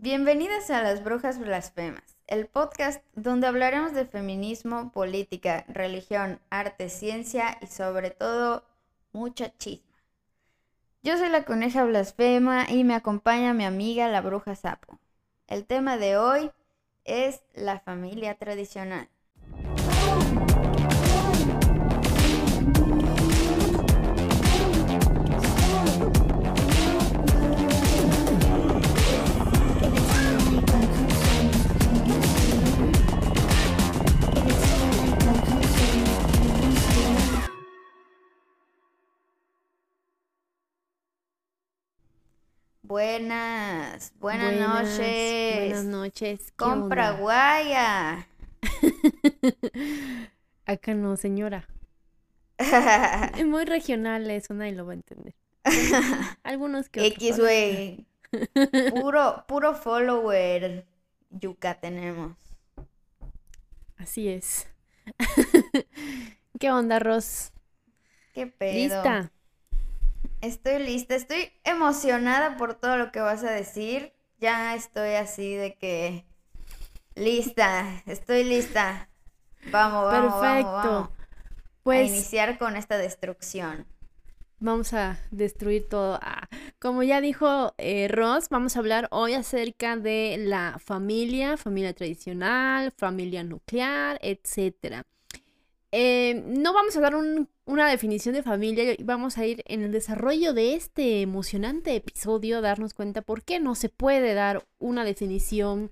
Bienvenidas a Las Brujas Blasfemas, el podcast donde hablaremos de feminismo, política, religión, arte, ciencia y sobre todo mucha chisma. Yo soy la coneja blasfema y me acompaña mi amiga la bruja sapo. El tema de hoy es la familia tradicional. Buenas, buenas, noches. Buenas noches. ¿qué Compra onda? guaya. Acá no, señora. Es muy regional eso, nadie lo va a entender. Algunos que X, güey. Puro, puro follower yuca tenemos. Así es. ¿Qué onda, Ros? ¿Qué pedo? ¿Lista? Estoy lista, estoy emocionada por todo lo que vas a decir. Ya estoy así de que lista, estoy lista. Vamos, vamos, vamos, Perfecto. vamos. A Pues iniciar con esta destrucción. vamos a destruir todo. Ah, como ya dijo eh, Ross, vamos a hablar hoy acerca de la familia, familia tradicional, familia nuclear, etcétera. Eh, no vamos a dar un- una definición de familia, vamos a ir en el desarrollo de este emocionante episodio a darnos cuenta por qué no se puede dar una definición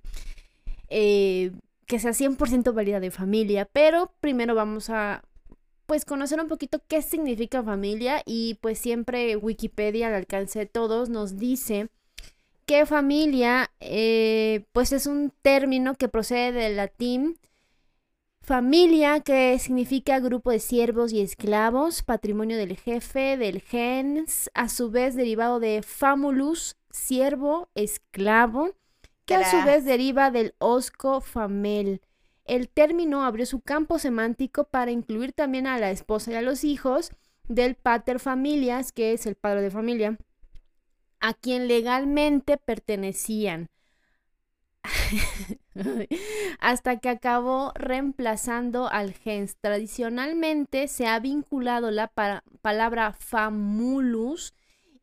eh, que sea 100% válida de familia, pero primero vamos a pues conocer un poquito qué significa familia y pues siempre Wikipedia al alcance de todos nos dice que familia eh, pues es un término que procede del latín familia que significa grupo de siervos y esclavos, patrimonio del jefe, del gens, a su vez derivado de famulus, siervo, esclavo, que a su vez deriva del osco famel. El término abrió su campo semántico para incluir también a la esposa y a los hijos del pater familias, que es el padre de familia, a quien legalmente pertenecían. Hasta que acabó reemplazando al gens. Tradicionalmente se ha vinculado la pa- palabra famulus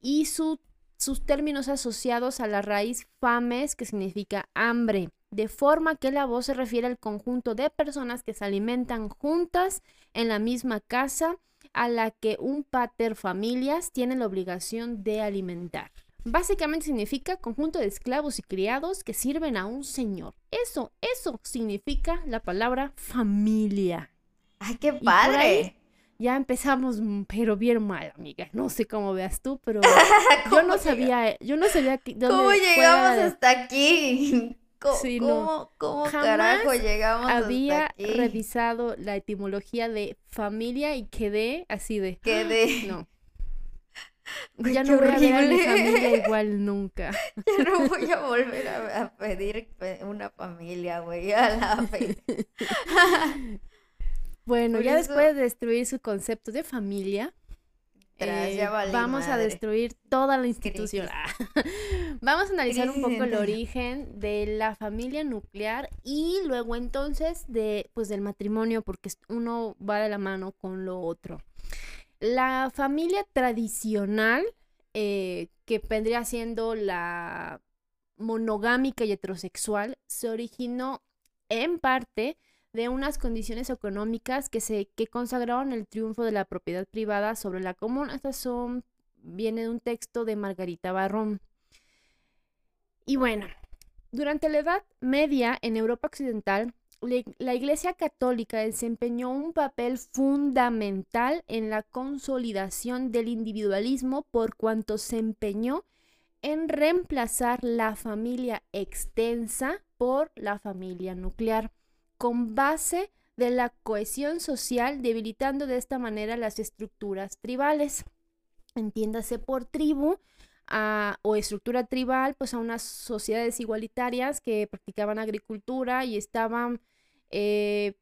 y su- sus términos asociados a la raíz fames, que significa hambre, de forma que la voz se refiere al conjunto de personas que se alimentan juntas en la misma casa a la que un pater familias tiene la obligación de alimentar. Básicamente significa conjunto de esclavos y criados que sirven a un señor. Eso, eso significa la palabra familia. ¡Ay, qué padre! Ya empezamos, mm, pero bien mal, amiga. No sé cómo veas tú, pero yo no ¿Cómo sabía, yo no sabía que, dónde ¿Cómo llegamos de- hasta aquí? ¿Cómo, Sí, no. cómo, carajo llegamos había hasta aquí? revisado la etimología de familia y quedé así de, Quedé. no, Ya no voy a ver a mi familia igual nunca. Ya no voy a volver a, a pedir pe- una familia, güey, a la vez. Bueno, Por ya eso- después de destruir su concepto de familia, eh, ya vamos a destruir toda la institución. vamos a analizar un poco el origen de la familia nuclear y luego entonces de pues del matrimonio porque uno va de la mano con lo otro. La familia tradicional eh, que vendría siendo la monogámica y heterosexual se originó en parte de unas condiciones económicas que se que consagraron el triunfo de la propiedad privada sobre la común. Estas son viene de un texto de Margarita Barrón. Y bueno, durante la Edad Media en Europa Occidental, la ig- la Iglesia Católica desempeñó un papel fundamental en la consolidación del individualismo por cuanto se empeñó en reemplazar la familia extensa por la familia nuclear con base de la cohesión social, debilitando de esta manera las estructuras tribales. Entiéndase por tribu a- o estructura tribal, pues a unas sociedades igualitarias que practicaban agricultura y estaban, eh,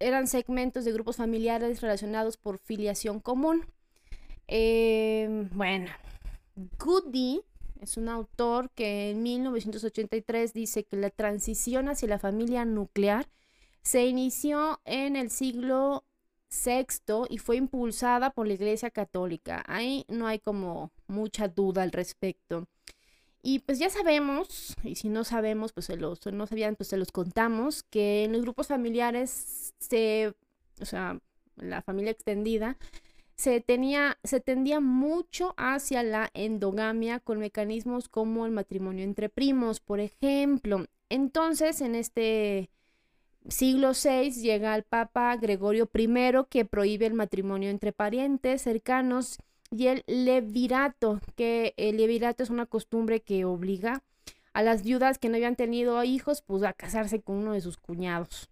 eran segmentos de grupos familiares relacionados por filiación común. Eh, bueno, Goody es un autor que en 1983 dice que la transición hacia la familia nuclear se inició en el siglo VI y fue impulsada por la Iglesia Católica. Ahí no hay como mucha duda al respecto. Y pues ya sabemos, y si no sabemos, pues se los, no sabían, pues se los contamos, que en los grupos familiares se, o sea, la familia extendida, se, tenía, se tendía mucho hacia la endogamia con mecanismos como el matrimonio entre primos, por ejemplo. Entonces, en este siglo VI llega el Papa Gregorio I que prohíbe el matrimonio entre parientes cercanos y el levirato, que el levirato es una costumbre que obliga a las viudas que no habían tenido hijos pues a casarse con uno de sus cuñados.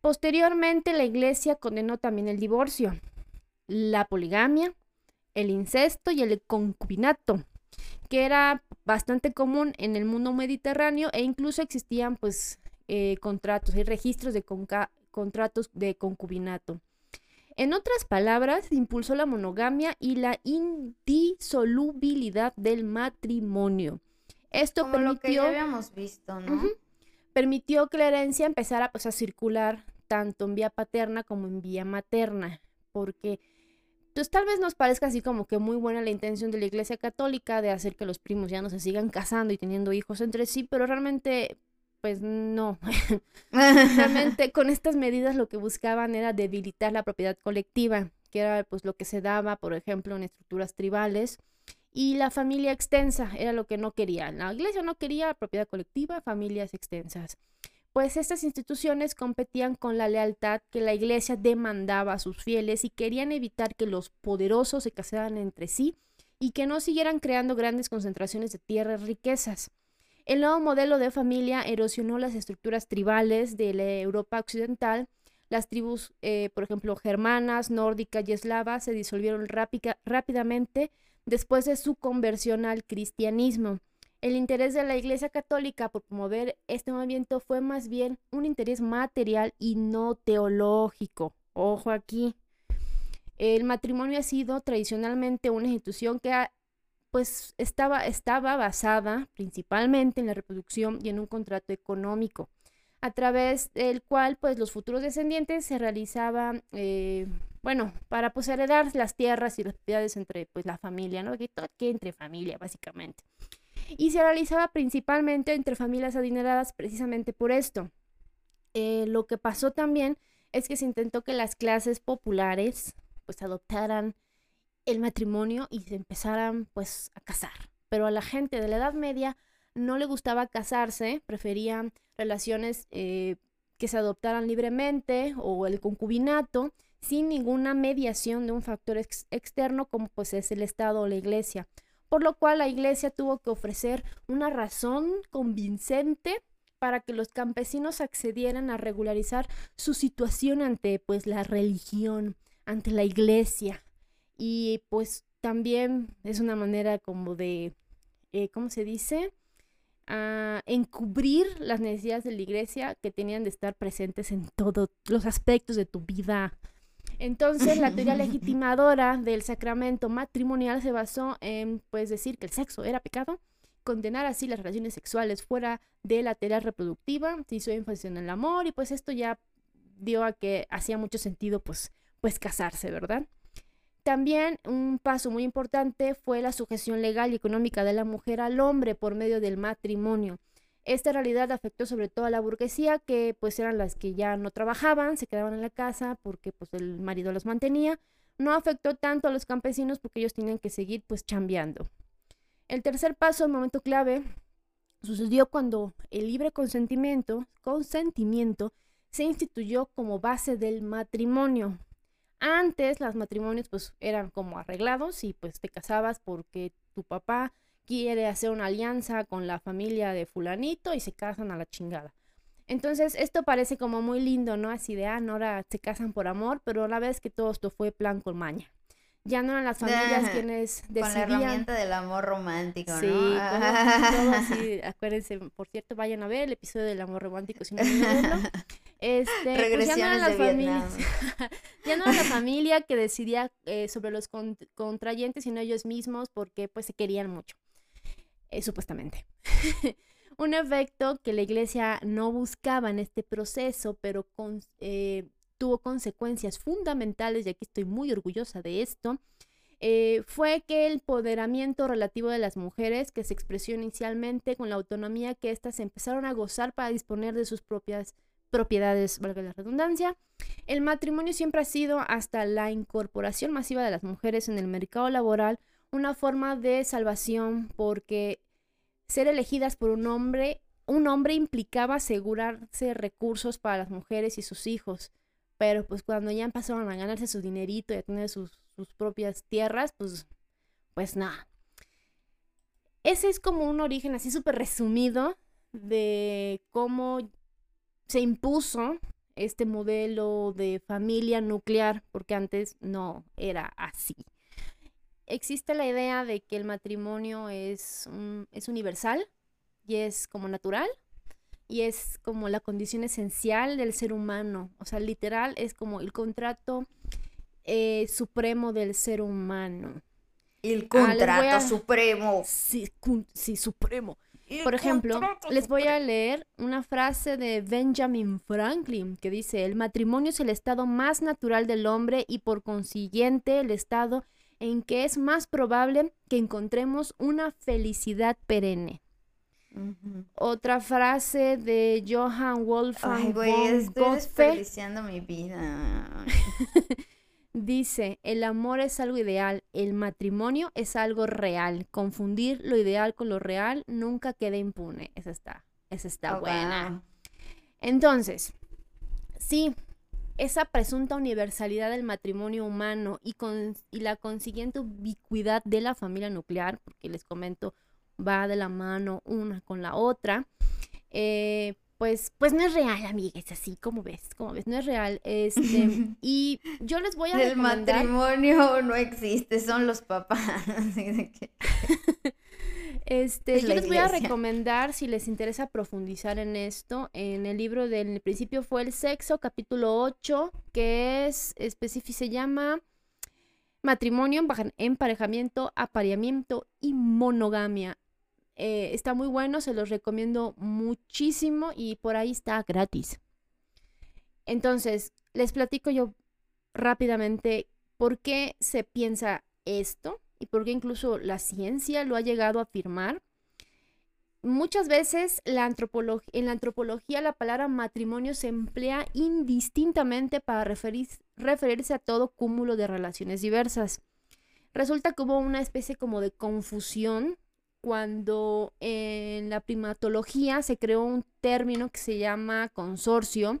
Posteriormente la iglesia condenó también el divorcio, la poligamia, el incesto y el concubinato, que era bastante común en el mundo mediterráneo e incluso existían pues eh, contratos y registros de contratos de concubinato. En otras palabras, impulsó la monogamia y la indisolubilidad del matrimonio. Esto Como permitió, lo que ya habíamos visto, ¿no? permitió que la herencia empezara pues, a circular tanto en vía paterna como en vía materna, porque pues tal vez nos parezca así como que muy buena la intención de la Iglesia Católica de hacer que los primos ya no se sigan casando y teniendo hijos entre sí, pero realmente pues no. Realmente con estas medidas lo que buscaban era debilitar la propiedad colectiva, que era pues lo que se daba, por ejemplo, en estructuras tribales. Y la familia extensa era lo que no quería. La iglesia no quería propiedad colectiva, familias extensas. Pues estas instituciones competían con la lealtad que la iglesia demandaba a sus fieles y querían evitar que los poderosos se casaran entre sí y que no siguieran creando grandes concentraciones de tierras riquezas. El nuevo modelo de familia erosionó las estructuras tribales de la Europa occidental. Las tribus, eh, por ejemplo, germanas, nórdicas y eslavas se disolvieron rápidamente después de su conversión al cristianismo. El interés de la Iglesia Católica por promover este movimiento fue más bien un interés material y no teológico. Ojo aquí. El matrimonio ha sido tradicionalmente una institución que ha pues estaba, estaba basada principalmente en la reproducción y en un contrato económico, a través del cual pues los futuros descendientes se realizaban, eh, bueno, para pues heredar las tierras y las propiedades entre pues la familia, ¿no? Que, entre familia, básicamente. Y se realizaba principalmente entre familias adineradas precisamente por esto. Eh, lo que pasó también es que se intentó que las clases populares pues adoptaran el matrimonio y se empezaran pues a casar. Pero a la gente de la Edad Media no le gustaba casarse, preferían relaciones eh, que se adoptaran libremente o el concubinato sin ninguna mediación de un factor externo como pues es el Estado o la Iglesia. Por lo cual la Iglesia tuvo que ofrecer una razón convincente para que los campesinos accedieran a regularizar su situación ante pues la religión, ante la Iglesia, y pues también es una manera como de, eh, ¿cómo se dice? a encubrir las necesidades de la iglesia que tenían de estar presentes en todos los aspectos de tu vida. Entonces, la teoría legitimadora del sacramento matrimonial se basó en, pues, decir que el sexo era pecado, condenar así las relaciones sexuales fuera de la teoría reproductiva, se hizo énfasis en el amor y pues esto ya dio a que hacía mucho sentido, pues, pues casarse, ¿verdad? También un paso muy importante fue la sujeción legal y económica de la mujer al hombre por medio del matrimonio. Esta realidad afectó sobre todo a la burguesía, que pues eran las que ya no trabajaban, se quedaban en la casa porque pues el marido los mantenía. No afectó tanto a los campesinos porque ellos tenían que seguir pues chambeando. El tercer paso, el momento clave, sucedió cuando el libre consentimiento, consentimiento se instituyó como base del matrimonio. Antes los matrimonios pues eran como arreglados y pues te casabas porque tu papá quiere hacer una alianza con la familia de fulanito y se casan a la chingada. Entonces esto parece como muy lindo, ¿no? Así de, ah, no, ahora se casan por amor, pero la vez que todo esto fue plan con maña ya no eran las familias quienes decidían. Con la herramienta del amor romántico, sí, ¿no? todo, así, acuérdense, por cierto, vayan a ver el episodio del amor romántico si no verlo. Este, pues ya no eran las familias, ya no era la familia que decidía eh, sobre los contrayentes, sino ellos mismos porque pues se querían mucho. eh, supuestamente. un efecto que la iglesia no buscaba en este proceso, pero con, eh, tuvo consecuencias fundamentales, y aquí estoy muy orgullosa de esto, eh, fue que el empoderamiento relativo de las mujeres, que se expresó inicialmente con la autonomía que éstas empezaron a gozar para disponer de sus propias propiedades, valga la redundancia, el matrimonio siempre ha sido, hasta la incorporación masiva de las mujeres en el mercado laboral, una forma de salvación porque ser elegidas por un hombre, un hombre implicaba asegurarse recursos para las mujeres y sus hijos. Pero pues cuando ya empezaron a ganarse su dinerito y a tener sus, sus propias tierras, pues, pues nada. Ese es como un origen así súper resumido de cómo se impuso este modelo de familia nuclear, porque antes no era así. Existe la idea de que el matrimonio es, es universal y es como natural y es como la condición esencial del ser humano. O sea, literal es como el contrato eh, supremo del ser humano. El ah, contrato supremo. Sí, sí, supremo. Por ejemplo, les voy a leer una frase de Benjamin Franklin que dice, el matrimonio es el estado más natural del hombre y por consiguiente el estado en que es más probable que encontremos una felicidad perenne. Otra frase de Johann Wolfgang Ay, güey, estoy desperdiciando mi vida. Dice, el amor es algo ideal, el matrimonio es algo real. Confundir lo ideal con lo real nunca queda impune. Esa está, esa está buena. Entonces, sí, esa presunta universalidad del matrimonio humano y, con, y la consiguiente ubicuidad de la familia nuclear, porque les comento, va de la mano una con la otra, eh, pues, pues no es real, amigues, así como ves, como ves, no es real. Este, y yo les voy a El matrimonio no existe, son los papás. este, yo les voy a recomendar, si les interesa profundizar en esto, en el libro del principio fue el sexo, capítulo 8, que es específico, se llama Matrimonio, emparejamiento, apareamiento y monogamia. Eh, está muy bueno, se los recomiendo muchísimo y por ahí está gratis. Entonces, les platico yo rápidamente por qué se piensa esto y por qué incluso la ciencia lo ha llegado a afirmar. Muchas veces la en la antropología la palabra matrimonio se emplea indistintamente para referirse a todo cúmulo de relaciones diversas. Resulta hubo una especie como de confusión cuando en la primatología se creó un término que se llama consorcio,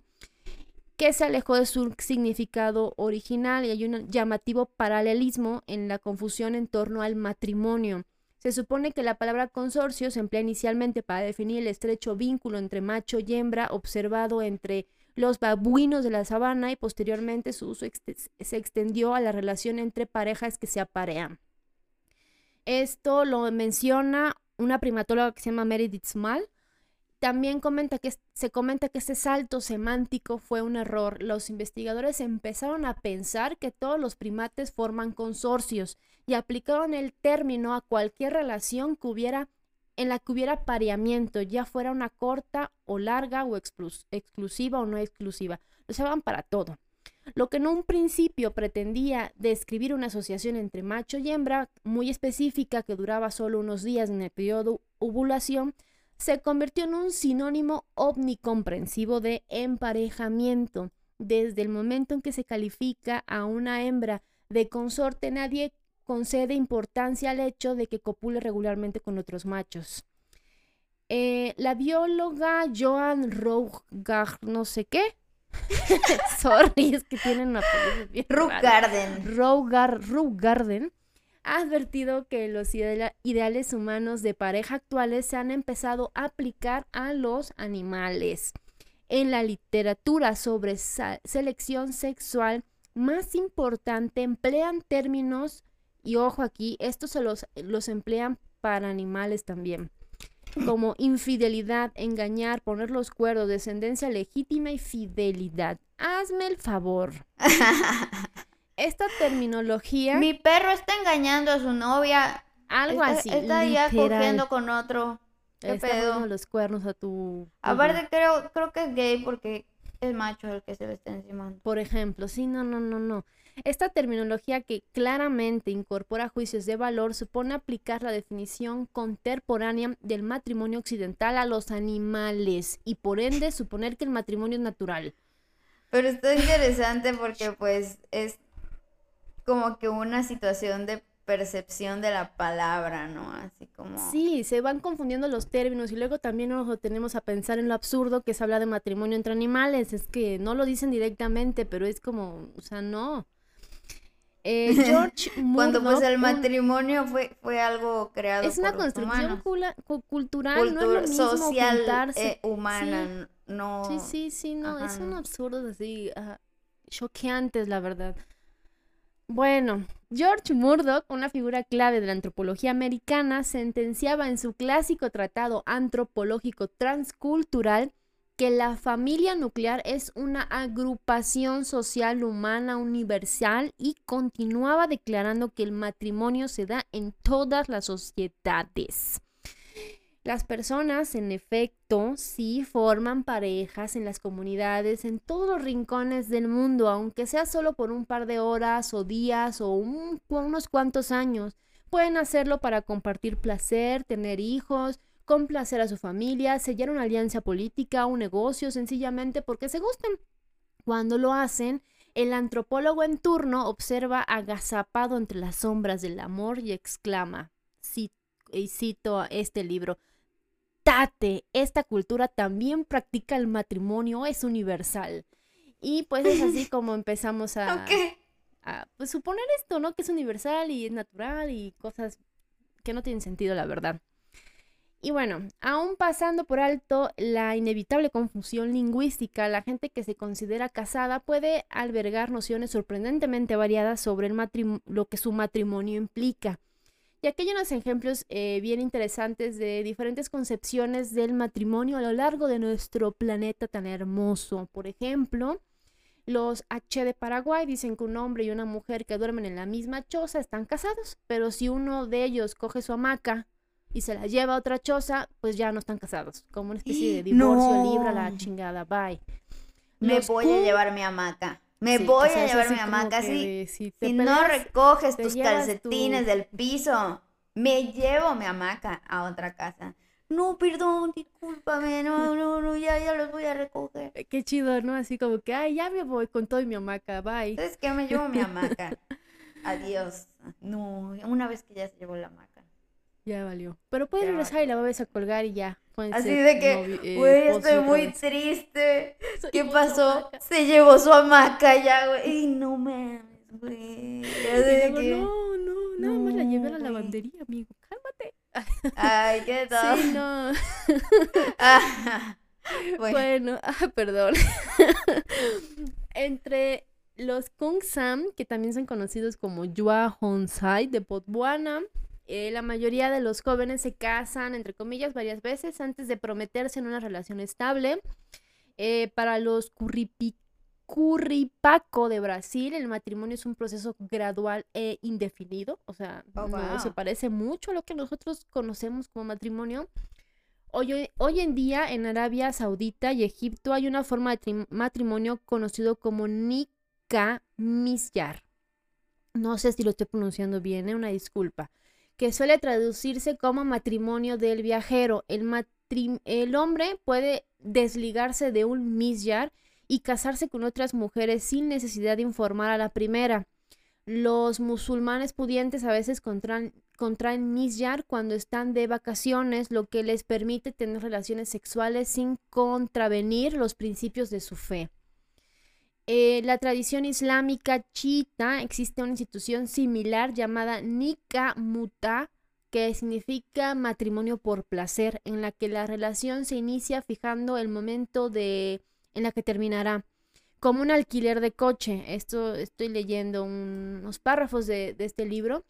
que se alejó de su significado original y hay un llamativo paralelismo en la confusión en torno al matrimonio. Se supone que la palabra consorcio se emplea inicialmente para definir el estrecho vínculo entre macho y hembra observado entre los babuinos de la sabana y posteriormente su uso se extendió a la relación entre parejas que se aparean. Esto lo menciona una primatóloga que se llama Meredith Small. También comenta que, se comenta que este salto semántico fue un error. Los investigadores empezaron a pensar que todos los primates forman consorcios y aplicaron el término a cualquier relación que hubiera en la que hubiera pareamiento, ya fuera una corta o larga o exclusiva o no exclusiva. Lo usaban para todo. Lo que en un principio pretendía describir una asociación entre macho y hembra muy específica que duraba solo unos días en el periodo ovulación, se convirtió en un sinónimo omnicomprensivo de emparejamiento. Desde el momento en que se califica a una hembra de consorte, nadie concede importancia al hecho de que copule regularmente con otros machos. Eh, la bióloga Joan Rougar, no sé qué, Sorry, es que tienen una bien Garden. Garden ha advertido que los ideales humanos de pareja actuales se han empezado a aplicar a los animales. En la literatura sobre selección sexual más importante emplean términos, y ojo aquí, estos se los, los emplean para animales también como infidelidad, engañar, poner los cuerdos, descendencia legítima y fidelidad. Hazme el favor. Esta terminología... Mi perro está engañando a su novia. Algo está, así. Está ya cogiendo con otro. ¿Qué Está pedo? los cuernos a tu... Aparte creo, creo que es gay porque es macho el que se le está encima. Por ejemplo, sí, no, no, no, no. Esta terminología que claramente incorpora juicios de valor supone aplicar la definición contemporánea del matrimonio occidental a los animales y por ende suponer que el matrimonio es natural. Pero está interesante porque pues es como que una situación de percepción de la palabra, ¿no? Así como... Sí, se van confundiendo los términos y luego también nos tenemos a pensar en lo absurdo que es hablar de matrimonio entre animales. Es que no lo dicen directamente, pero es como, o sea, no. Eh, George Cuando pues Murdoch, el matrimonio fue, fue algo creado es una por construcción cula- cu- cultural, no es lo mismo social, eh, humana, n- no... Sí, sí, sí, no, Ajá, es un absurdo así, choqueantes, la verdad. Bueno, George Murdoch, una figura clave de la antropología americana, sentenciaba en su clásico tratado antropológico transcultural que la familia nuclear es una agrupación social humana universal y continuaba declarando que el matrimonio se da en todas las sociedades. Las personas, en efecto, sí forman parejas en las comunidades, en todos los rincones del mundo, aunque sea solo por un par de horas o días o un- unos cuantos años. Pueden hacerlo para compartir placer, tener hijos, complacer a su familia, sellar una alianza política, un negocio, sencillamente porque se gustan. Cuando lo hacen, el antropólogo en turno observa agazapado entre las sombras del amor y exclama, ci- y cito a este libro, Tate, esta cultura también practica el matrimonio, es universal. Y pues es así como empezamos a, pues, suponer esto, ¿no? Que es universal y es natural y cosas que no tienen sentido, la verdad. Y bueno, aún pasando por alto la inevitable confusión lingüística, la gente que se considera casada puede albergar nociones sorprendentemente variadas sobre el lo que su matrimonio implica. Y aquí hay unos ejemplos eh, bien interesantes de diferentes concepciones del matrimonio a lo largo de nuestro planeta tan hermoso. Por ejemplo, los H de Paraguay dicen que un hombre y una mujer que duermen en la misma choza están casados, pero si uno de ellos coge su hamaca y se la lleva a otra choza, pues ya no están casados. Como una especie de divorcio libre a la No. chingada. Bye. Me Los voy a llevar mi hamaca. Me Sí, voy o sea, a llevar mi hamaca. Si, si no recoges tus calcetines tu- del piso, me llevo mi hamaca a otra casa. No, perdón, discúlpame, no, no, no, ya, ya los voy a recoger. Eh, Qué chido, ¿no? Así como que, ay, ya me voy con todo y mi hamaca, bye. ¿Sabes qué? Me llevo mi hamaca. Adiós. No, una vez que ya se llevó la hamaca. Ya valió. Pero puedes Ya regresar y la vuelves a colgar y ya. pueden Así de que, eh, güey, esposos estoy muy triste. ¿Qué pasó? Se llevó su hamaca ya, güey. Y no mames, güey. Que- no, no, nada más la llevé a la No, lavandería, amigo. Cálmate. Ay, qué tal. Sí, no. Ah, bueno, Bueno, ah, perdón. Entre los Kung Sam, que también son conocidos como Yua Honsai de Botswana, eh, la mayoría de los jóvenes se casan, entre comillas, varias veces antes de prometerse en una relación estable. Eh, para los curripi- curripaco de Brasil, el matrimonio es un proceso gradual e indefinido, o sea, Oh, no se parece mucho a lo que nosotros conocemos como matrimonio. Hoy, hoy en día en Arabia Saudita y Egipto hay una forma de tri- matrimonio conocido como nikah misyar. No sé si lo estoy pronunciando bien, ¿eh? una disculpa. Que suele traducirse como matrimonio del viajero. El, hombre puede desligarse de un misyar y casarse con otras mujeres sin necesidad de informar a la primera. Los musulmanes pudientes a veces contraen, contraen misyar cuando están de vacaciones, lo que les permite tener relaciones sexuales sin contravenir los principios de su fe. Eh, la tradición islámica chiita existe una institución similar llamada Nikah Muta, que significa matrimonio por placer, en la que la relación se inicia fijando el momento de en la que terminará como un alquiler de coche. Esto estoy leyendo un- unos párrafos de, de este libro.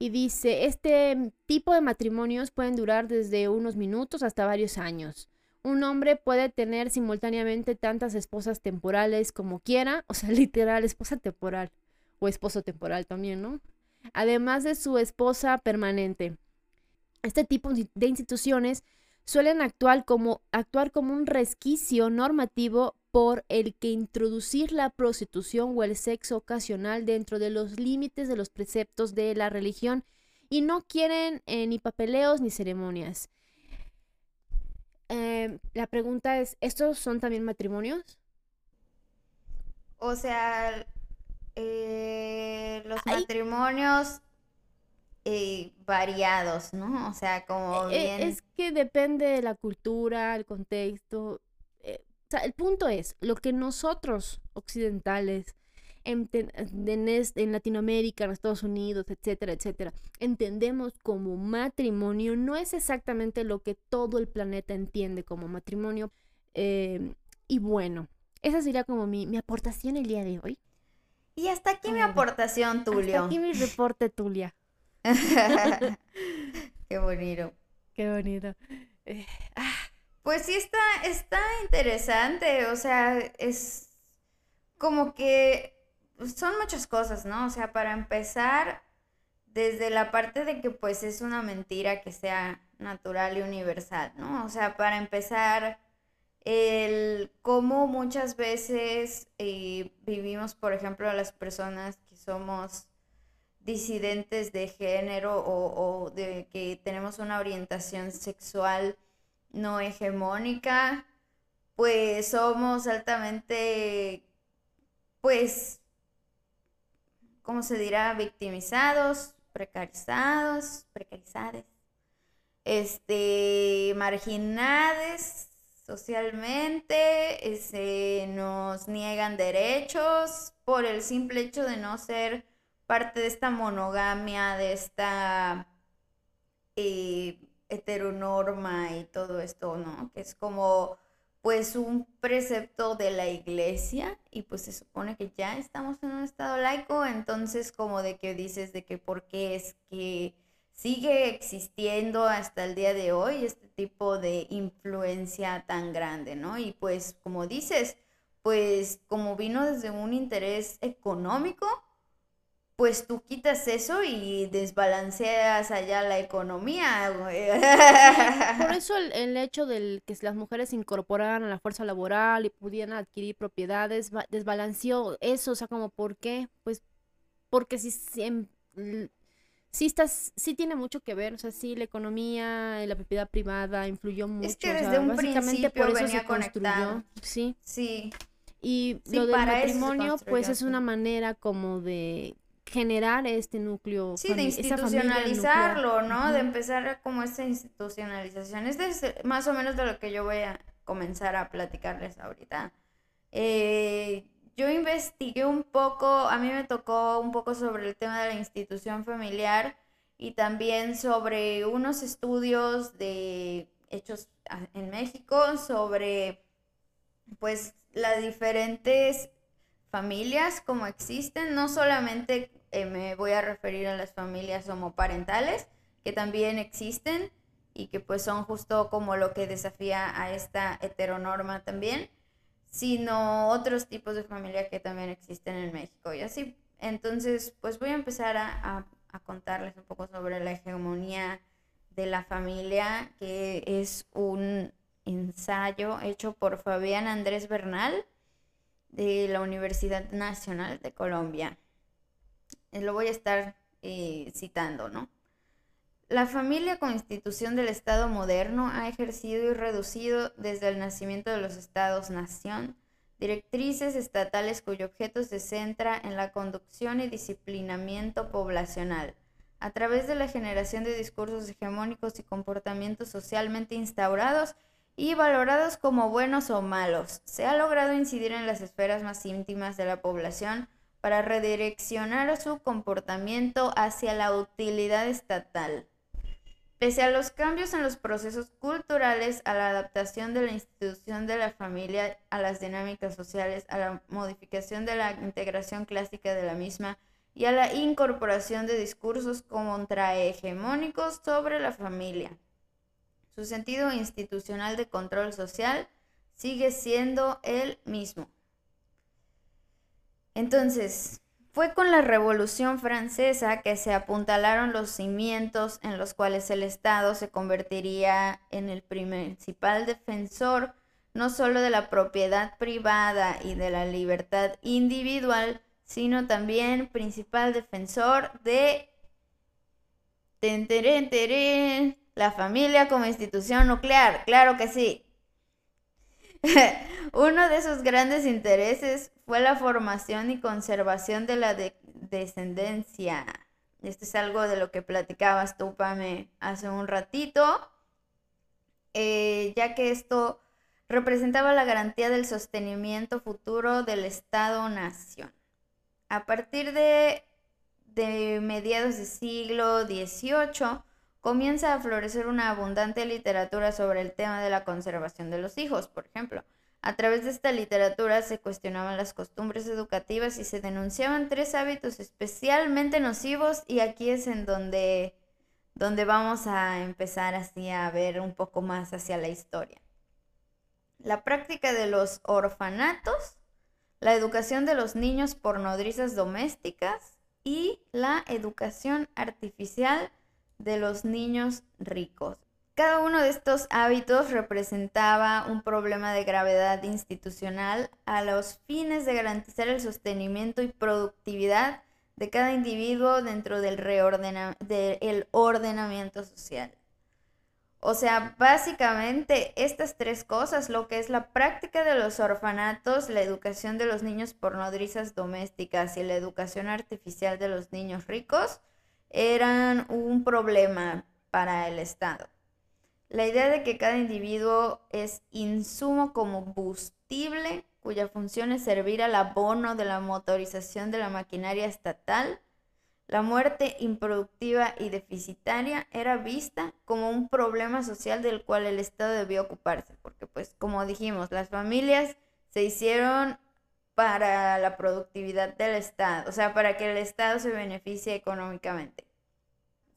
Y dice, este tipo de matrimonios pueden durar desde unos minutos hasta varios años. Un hombre puede tener simultáneamente tantas esposas temporales como quiera, o sea, literal, esposa temporal o esposo temporal también, ¿no? además de su esposa permanente. Este tipo de instituciones suelen actuar como, actuar como un resquicio normativo por el que introducir la prostitución o el sexo ocasional dentro de los límites de los preceptos de la religión y no quieren eh, ni papeleos ni ceremonias. Em, la pregunta es, ¿estos son también matrimonios? O sea, eh, los matrimonios eh, variados, ¿no? O sea, como bien... Es que depende de la cultura, el contexto. o sea, el punto es, lo que nosotros occidentales en, Latinoamérica, en Estados Unidos, etcétera, etcétera, entendemos como matrimonio, no es exactamente lo que todo el planeta entiende como matrimonio. Em, y bueno, esa sería como mi, aportación el día de hoy. Y hasta aquí mi aportación, Tulio. Hasta aquí mi reporte, Tulia. Qué bonito. Qué bonito. Eh, ah. Pues sí está, está interesante, o sea, es como que son muchas cosas, ¿no? O sea, para empezar, desde la parte de que pues es una mentira que sea natural y universal, ¿no? O sea, para empezar, el cómo muchas veces eh, vivimos, por ejemplo, las personas que somos disidentes de género o, o de que tenemos una orientación sexual no hegemónica, pues somos altamente, pues, ¿cómo se dirá? Victimizados, precarizados, precarizados, este, marginados socialmente, se este, nos niegan derechos por el simple hecho de no ser parte de esta monogamia, de esta eh, heteronorma y todo esto, ¿no? Que es como pues un precepto de la iglesia y pues se supone que ya estamos en un estado laico, entonces como de que dices de que por qué es que sigue existiendo hasta el día de hoy este tipo de influencia tan grande, ¿no? Y pues como dices, pues como vino desde un interés económico, pues tú quitas eso y desbalanceas allá la economía. por eso el, hecho de que las mujeres se incorporaran a la fuerza laboral y pudieran adquirir propiedades desbalanceó eso, o sea, como por qué, pues porque si, si, estás, sí tiene mucho que ver, o sea, sí la economía, la propiedad privada influyó mucho. Es que desde un básicamente por eso se construyó, sí. Sí. Y lo del matrimonio, pues es una manera como de generar este núcleo. Sí, de institucionalizarlo, ¿no? De empezar como esta institucionalización. Este es más o menos de lo que yo voy a comenzar a platicarles ahorita. Eh, yo investigué un poco, a mí me tocó un poco sobre el tema de la institución familiar y también sobre unos estudios de hechos en México sobre pues las diferentes familias como existen, no solamente eh, me voy a referir a las familias homoparentales, que también existen y que pues son justo como lo que desafía a esta heteronorma también, sino otros tipos de familia que también existen en México y así. Entonces, pues voy a empezar a, a contarles un poco sobre la hegemonía de la familia, que es un ensayo hecho por Fabián Andrés Bernal de la Universidad Nacional de Colombia. Eh, lo voy a estar eh, citando, ¿no? La familia como institución del Estado moderno ha ejercido y reducido desde el nacimiento de los Estados-nación directrices estatales cuyo objeto se centra en la conducción y disciplinamiento poblacional, a través de la generación de discursos hegemónicos y comportamientos socialmente instaurados y valorados como buenos o malos. Se ha logrado incidir en las esferas más íntimas de la población, para redireccionar su comportamiento hacia la utilidad estatal. Pese a los cambios en los procesos culturales, a la adaptación de la institución de la familia a las dinámicas sociales, a la modificación de la integración clásica de la misma y a la incorporación de discursos contrahegemónicos sobre la familia. Su sentido institucional de control social sigue siendo el mismo. Entonces, Fue con la Revolución Francesa que se apuntalaron los cimientos en los cuales el Estado se convertiría en el principal defensor no solo de la propiedad privada y de la libertad individual, sino también principal defensor de la familia como institución nuclear. Claro que sí. Uno de esos grandes intereses fue la formación y conservación de la descendencia. Esto es algo de lo que platicabas tú, Pame, hace un ratito, eh, ya que esto representaba la garantía del sostenimiento futuro del Estado-Nación. A partir de, de mediados del siglo XVIII, comienza a florecer una abundante literatura sobre el tema de la conservación de los hijos, por ejemplo. A través de esta literatura se cuestionaban las costumbres educativas y se denunciaban tres hábitos especialmente nocivos y aquí es en donde, donde vamos a empezar así a ver un poco más hacia la historia. La práctica de los orfanatos, la educación de los niños por nodrizas domésticas y la educación artificial de los niños ricos. Cada uno de estos hábitos representaba un problema de gravedad institucional a los fines de garantizar el sostenimiento y productividad de cada individuo dentro del, ordenamiento social. O sea, básicamente estas tres cosas, lo que es la práctica de los orfanatos, la educación de los niños por nodrizas domésticas y la educación artificial de los niños ricos, eran un problema para el Estado. La idea de que cada individuo es insumo combustible cuya función es servir al abono de la motorización de la maquinaria estatal, la muerte improductiva y deficitaria era vista como un problema social del cual el Estado debió ocuparse, porque pues como dijimos, las familias se hicieron para la productividad del Estado, o sea, para que el Estado se beneficie económicamente.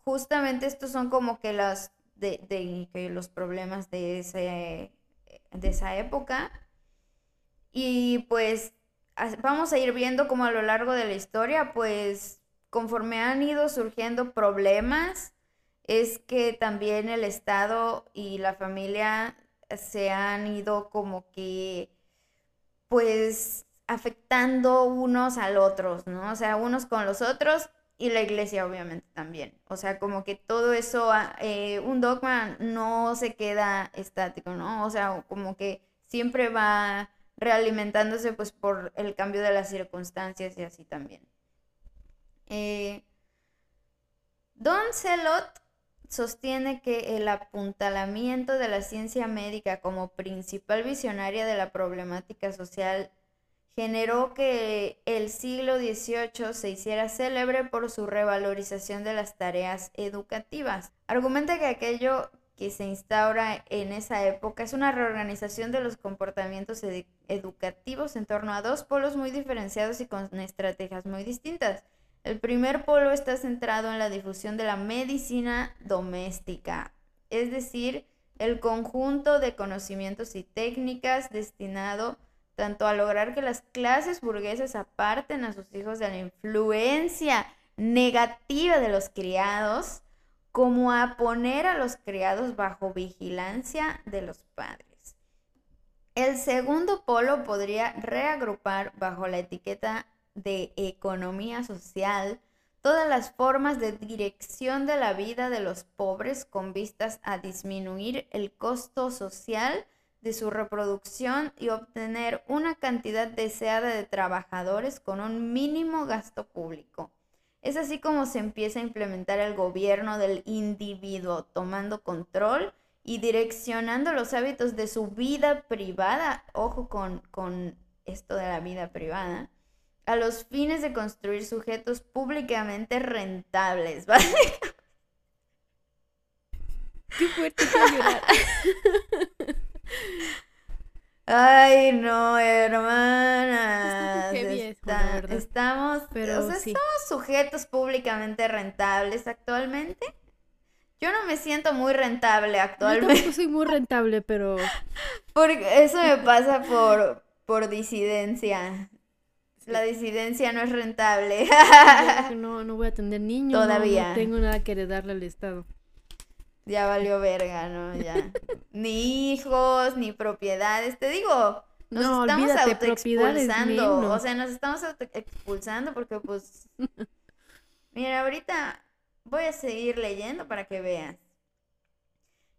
Justamente estos son como que los, de, los problemas de, ese, de esa época. Y pues vamos a ir viendo como a lo largo de la historia, pues conforme han ido surgiendo problemas, es que también el Estado y la familia se han ido como que, pues, afectando unos al otros, ¿no? O sea, unos con los otros y la iglesia obviamente también. O sea, como que todo eso, ah, eh, un dogma no se queda estático, ¿no? O sea, como que siempre va realimentándose pues por el cambio de las circunstancias y así también. Eh, Don Celot sostiene que el apuntalamiento de la ciencia médica como principal visionaria de la problemática social generó que el siglo XVIII se hiciera célebre por su revalorización de las tareas educativas. Argumenta que aquello que se instaura en esa época es una reorganización de los comportamientos educativos en torno a dos polos muy diferenciados y con estrategias muy distintas. El primer polo está centrado en la difusión de la medicina doméstica, es decir, el conjunto de conocimientos y técnicas destinado tanto a lograr que las clases burguesas aparten a sus hijos de la influencia negativa de los criados, como a poner a los criados bajo vigilancia de los padres. El segundo polo podría reagrupar bajo la etiqueta de economía social todas las formas de dirección de la vida de los pobres con vistas a disminuir el costo social de su reproducción y obtener una cantidad deseada de trabajadores con un mínimo gasto público. Es así como se empieza a implementar el gobierno del individuo, tomando control y direccionando los hábitos de su vida privada, ojo con, con esto de la vida privada, a los fines de construir sujetos públicamente rentables, ¿vale? Qué fuerte llorar. Ay, no, hermanas. estamos, pero somos sujetos públicamente rentables actualmente. Yo no me siento muy rentable actualmente. Yo soy muy rentable, pero. Porque eso me pasa por, por disidencia. La disidencia no es rentable. no, no voy a tener niños. Todavía. No, tengo nada que heredarle al Estado. Ya valió verga, ¿no? Ya. ni hijos, ni propiedades. Te digo, nos No, estamos autoexpulsando. O sea, nos estamos autoexpulsando porque, pues. Mira, ahorita voy a seguir leyendo para que veas.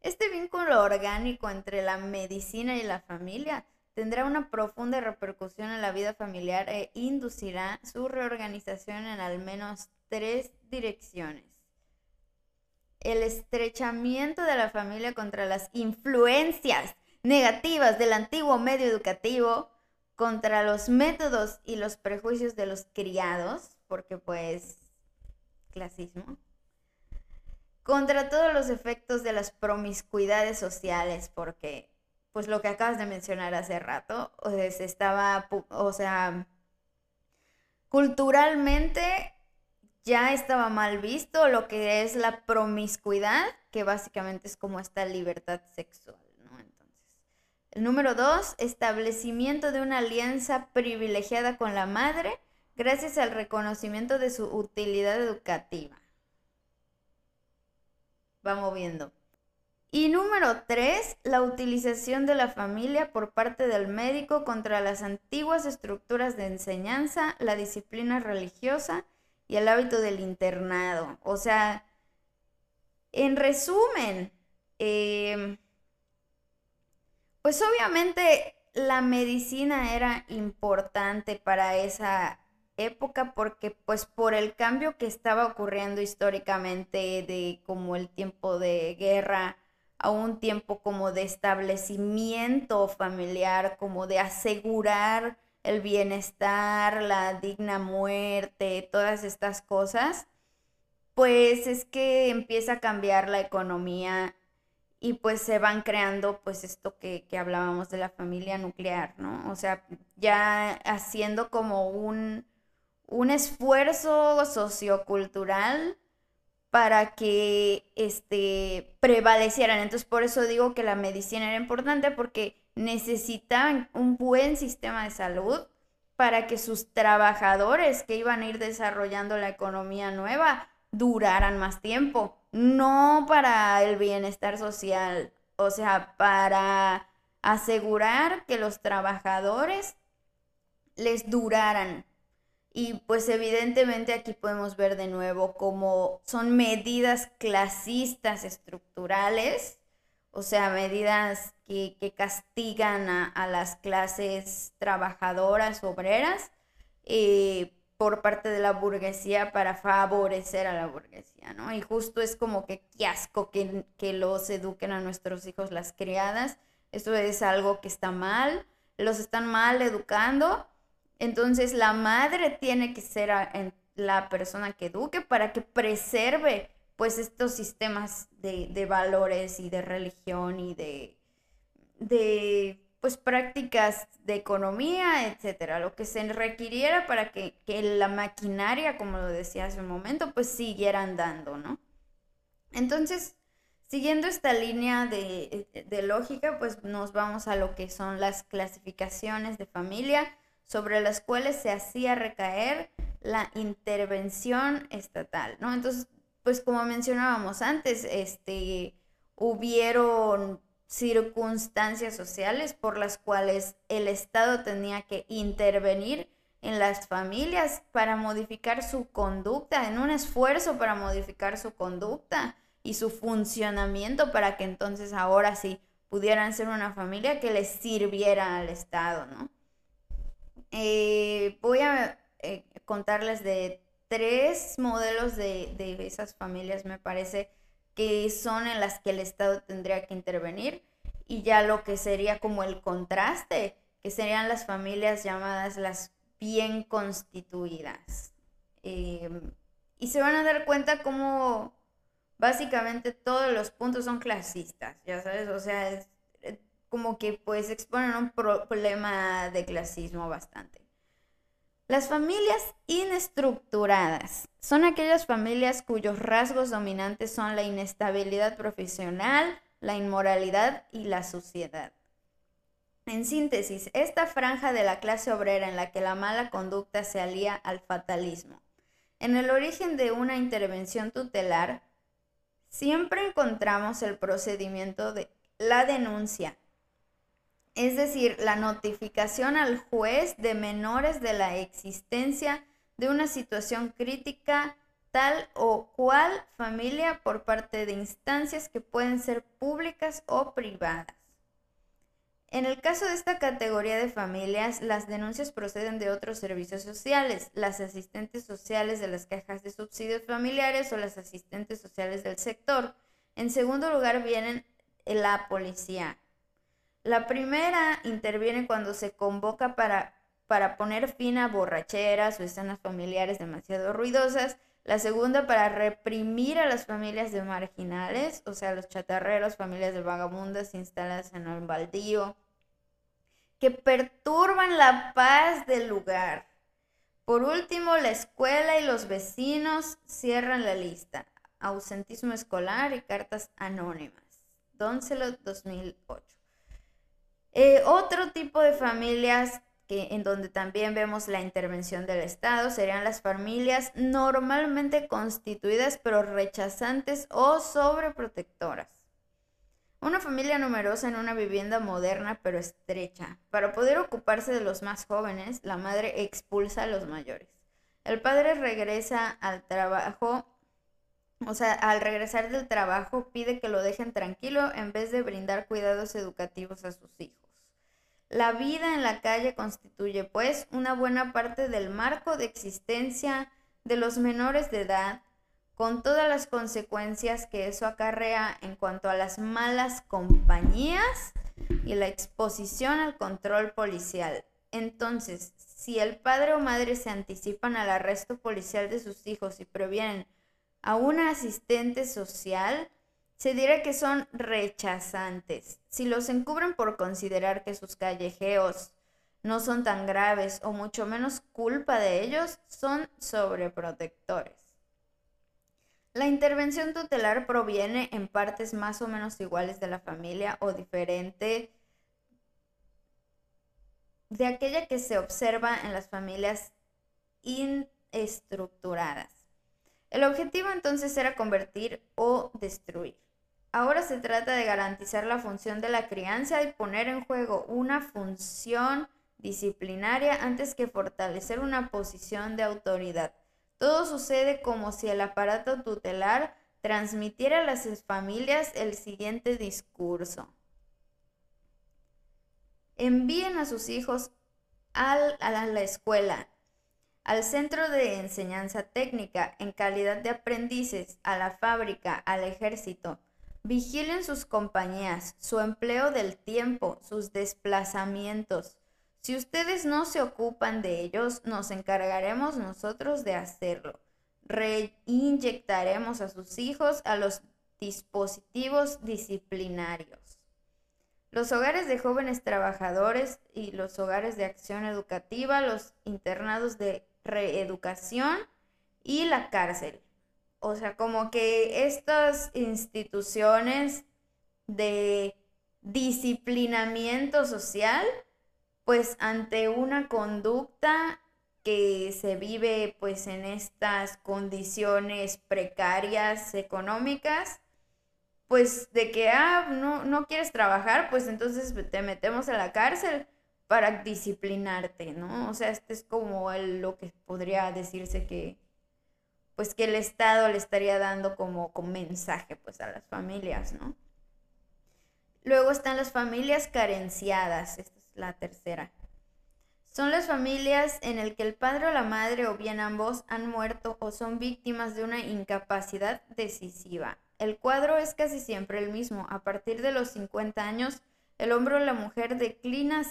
Este vínculo orgánico entre la medicina y la familia tendrá una profunda repercusión en la vida familiar e inducirá su reorganización en al menos tres direcciones. El estrechamiento de la familia contra las influencias negativas del antiguo medio educativo, contra los métodos y los prejuicios de los criados, porque pues clasismo, contra todos los efectos de las promiscuidades sociales, porque pues lo que acabas de mencionar hace rato, pues, estaba, o sea, culturalmente ya estaba mal visto lo que es la promiscuidad, que básicamente es como esta libertad sexual. Entonces, el número dos, establecimiento de una alianza privilegiada con la madre gracias al reconocimiento de su utilidad educativa. Vamos viendo. Y número tres, la utilización de la familia por parte del médico contra las antiguas estructuras de enseñanza, la disciplina religiosa y el hábito del internado. O sea, en resumen, eh, pues obviamente la medicina era importante para esa época porque pues por el cambio que estaba ocurriendo históricamente de como el tiempo de guerra a un tiempo como de establecimiento familiar, como de asegurar el bienestar, la digna muerte, todas estas cosas, pues es que empieza a cambiar la economía y pues se van creando pues esto que, que hablábamos de la familia nuclear, ¿no? O sea, ya haciendo como un, un esfuerzo sociocultural para que este, prevalecieran. Entonces, por eso digo que la medicina era importante porque necesitaban un buen sistema de salud para que sus trabajadores que iban a ir desarrollando la economía nueva duraran más tiempo, no para el bienestar social, o sea, para asegurar que los trabajadores les duraran. Y pues evidentemente aquí podemos ver de nuevo cómo son medidas clasistas estructurales, o sea, medidas que, castigan a, las clases trabajadoras, obreras, eh, por parte de la burguesía para favorecer a la burguesía, ¿no? Y justo es como que qué asco que, que los eduquen a nuestros hijos las criadas. Esto es algo que está mal, los están mal educando entonces la madre tiene que ser la persona que eduque para que preserve pues estos sistemas de, valores y de religión y de, de pues prácticas de economía, etcétera, lo que se requiriera para que, la maquinaria, como lo decía hace un momento, pues siguiera andando, ¿no? Entonces, siguiendo esta línea de, de lógica, pues nos vamos a lo que son las clasificaciones de familia sobre las cuales se hacía recaer la intervención estatal, ¿no? Entonces, pues como mencionábamos antes, este, hubieron circunstancias sociales por las cuales el Estado tenía que intervenir en las familias para modificar su conducta, en un esfuerzo para modificar su conducta y su funcionamiento para que entonces ahora sí pudieran ser una familia que les sirviera al Estado, ¿no? Eh, voy a eh, contarles de tres modelos de, de, esas familias, me parece, que son en las que el Estado tendría que intervenir. Y ya lo que sería como el contraste, que serían las familias llamadas las bien constituidas. Em, y se van a dar cuenta cómo básicamente todos los puntos son clasistas, ya sabes, o sea, es, como que pues exponen un problema de clasismo bastante. Las familias inestructuradas son aquellas familias cuyos rasgos dominantes son la inestabilidad profesional, la inmoralidad y la suciedad. En síntesis, esta franja de la clase obrera en la que la mala conducta se alía al fatalismo. En el origen de una intervención tutelar, siempre encontramos el procedimiento de la denuncia, es decir, la notificación al juez de menores de la existencia de una situación crítica tal o cual familia por parte de instancias que pueden ser públicas o privadas. En el caso de esta categoría de familias, las denuncias proceden de otros servicios sociales, las asistentes sociales de las cajas de subsidios familiares o las asistentes sociales del sector. En segundo lugar vienen la policía. La primera interviene cuando se convoca para, para poner fin a borracheras o escenas familiares demasiado ruidosas. La segunda para reprimir a las familias de marginales, o sea, los chatarreros, familias de vagabundas instaladas en el baldío, que perturban la paz del lugar. Por último, la escuela y los vecinos cierran la lista. Ausentismo escolar y cartas anónimas. Doncelot 2008. Eh, otro tipo de familias que, en donde también vemos la intervención del Estado serían las familias normalmente constituidas pero rechazantes o sobreprotectoras. Una familia numerosa en una vivienda moderna pero estrecha. Para poder ocuparse de los más jóvenes, la madre expulsa a los mayores. El padre regresa al trabajo, o sea, al regresar del trabajo pide que lo dejen tranquilo en vez de brindar cuidados educativos a sus hijos. La vida en la calle constituye, pues, una buena parte del marco de existencia de los menores de edad con todas las consecuencias que eso acarrea en cuanto a las malas compañías y la exposición al control policial. Entonces, si el padre o madre se anticipan al arresto policial de sus hijos y previenen a un asistente social, se dirá que son rechazantes. Si los encubren por considerar que sus callejeos no son tan graves o mucho menos culpa de ellos, son sobreprotectores. La intervención tutelar proviene en partes más o menos iguales de la familia o diferente de aquella que se observa en las familias inestructuradas. El objetivo entonces era convertir o destruir. Ahora se trata de garantizar la función de la crianza y poner en juego una función disciplinaria antes que fortalecer una posición de autoridad. Todo sucede como si el aparato tutelar transmitiera a las familias el siguiente discurso. Envíen a sus hijos a la escuela, al centro de enseñanza técnica en calidad de aprendices, a la fábrica, al ejército. Vigilen sus compañías, su empleo del tiempo, sus desplazamientos, si ustedes no se ocupan de ellos, nos encargaremos nosotros de hacerlo. Reinyectaremos a sus hijos a los dispositivos disciplinarios. Los hogares de jóvenes trabajadores y los hogares de acción educativa, los internados de reeducación y la cárcel. O sea, como que estas instituciones de disciplinamiento social pues ante una conducta que se vive pues en estas condiciones precarias económicas, pues de que, ah, no, no quieres trabajar, pues entonces te metemos a la cárcel para disciplinarte, ¿no? O sea, este es como lo que podría decirse que, pues que el Estado le estaría dando como, como mensaje pues a las familias, ¿no? Luego están las familias carenciadas, la tercera. Son las familias en el que el padre o la madre o bien ambos han muerto o son víctimas de una incapacidad decisiva. El cuadro es casi siempre el mismo. A partir de los 50 años, el hombre o la mujer declina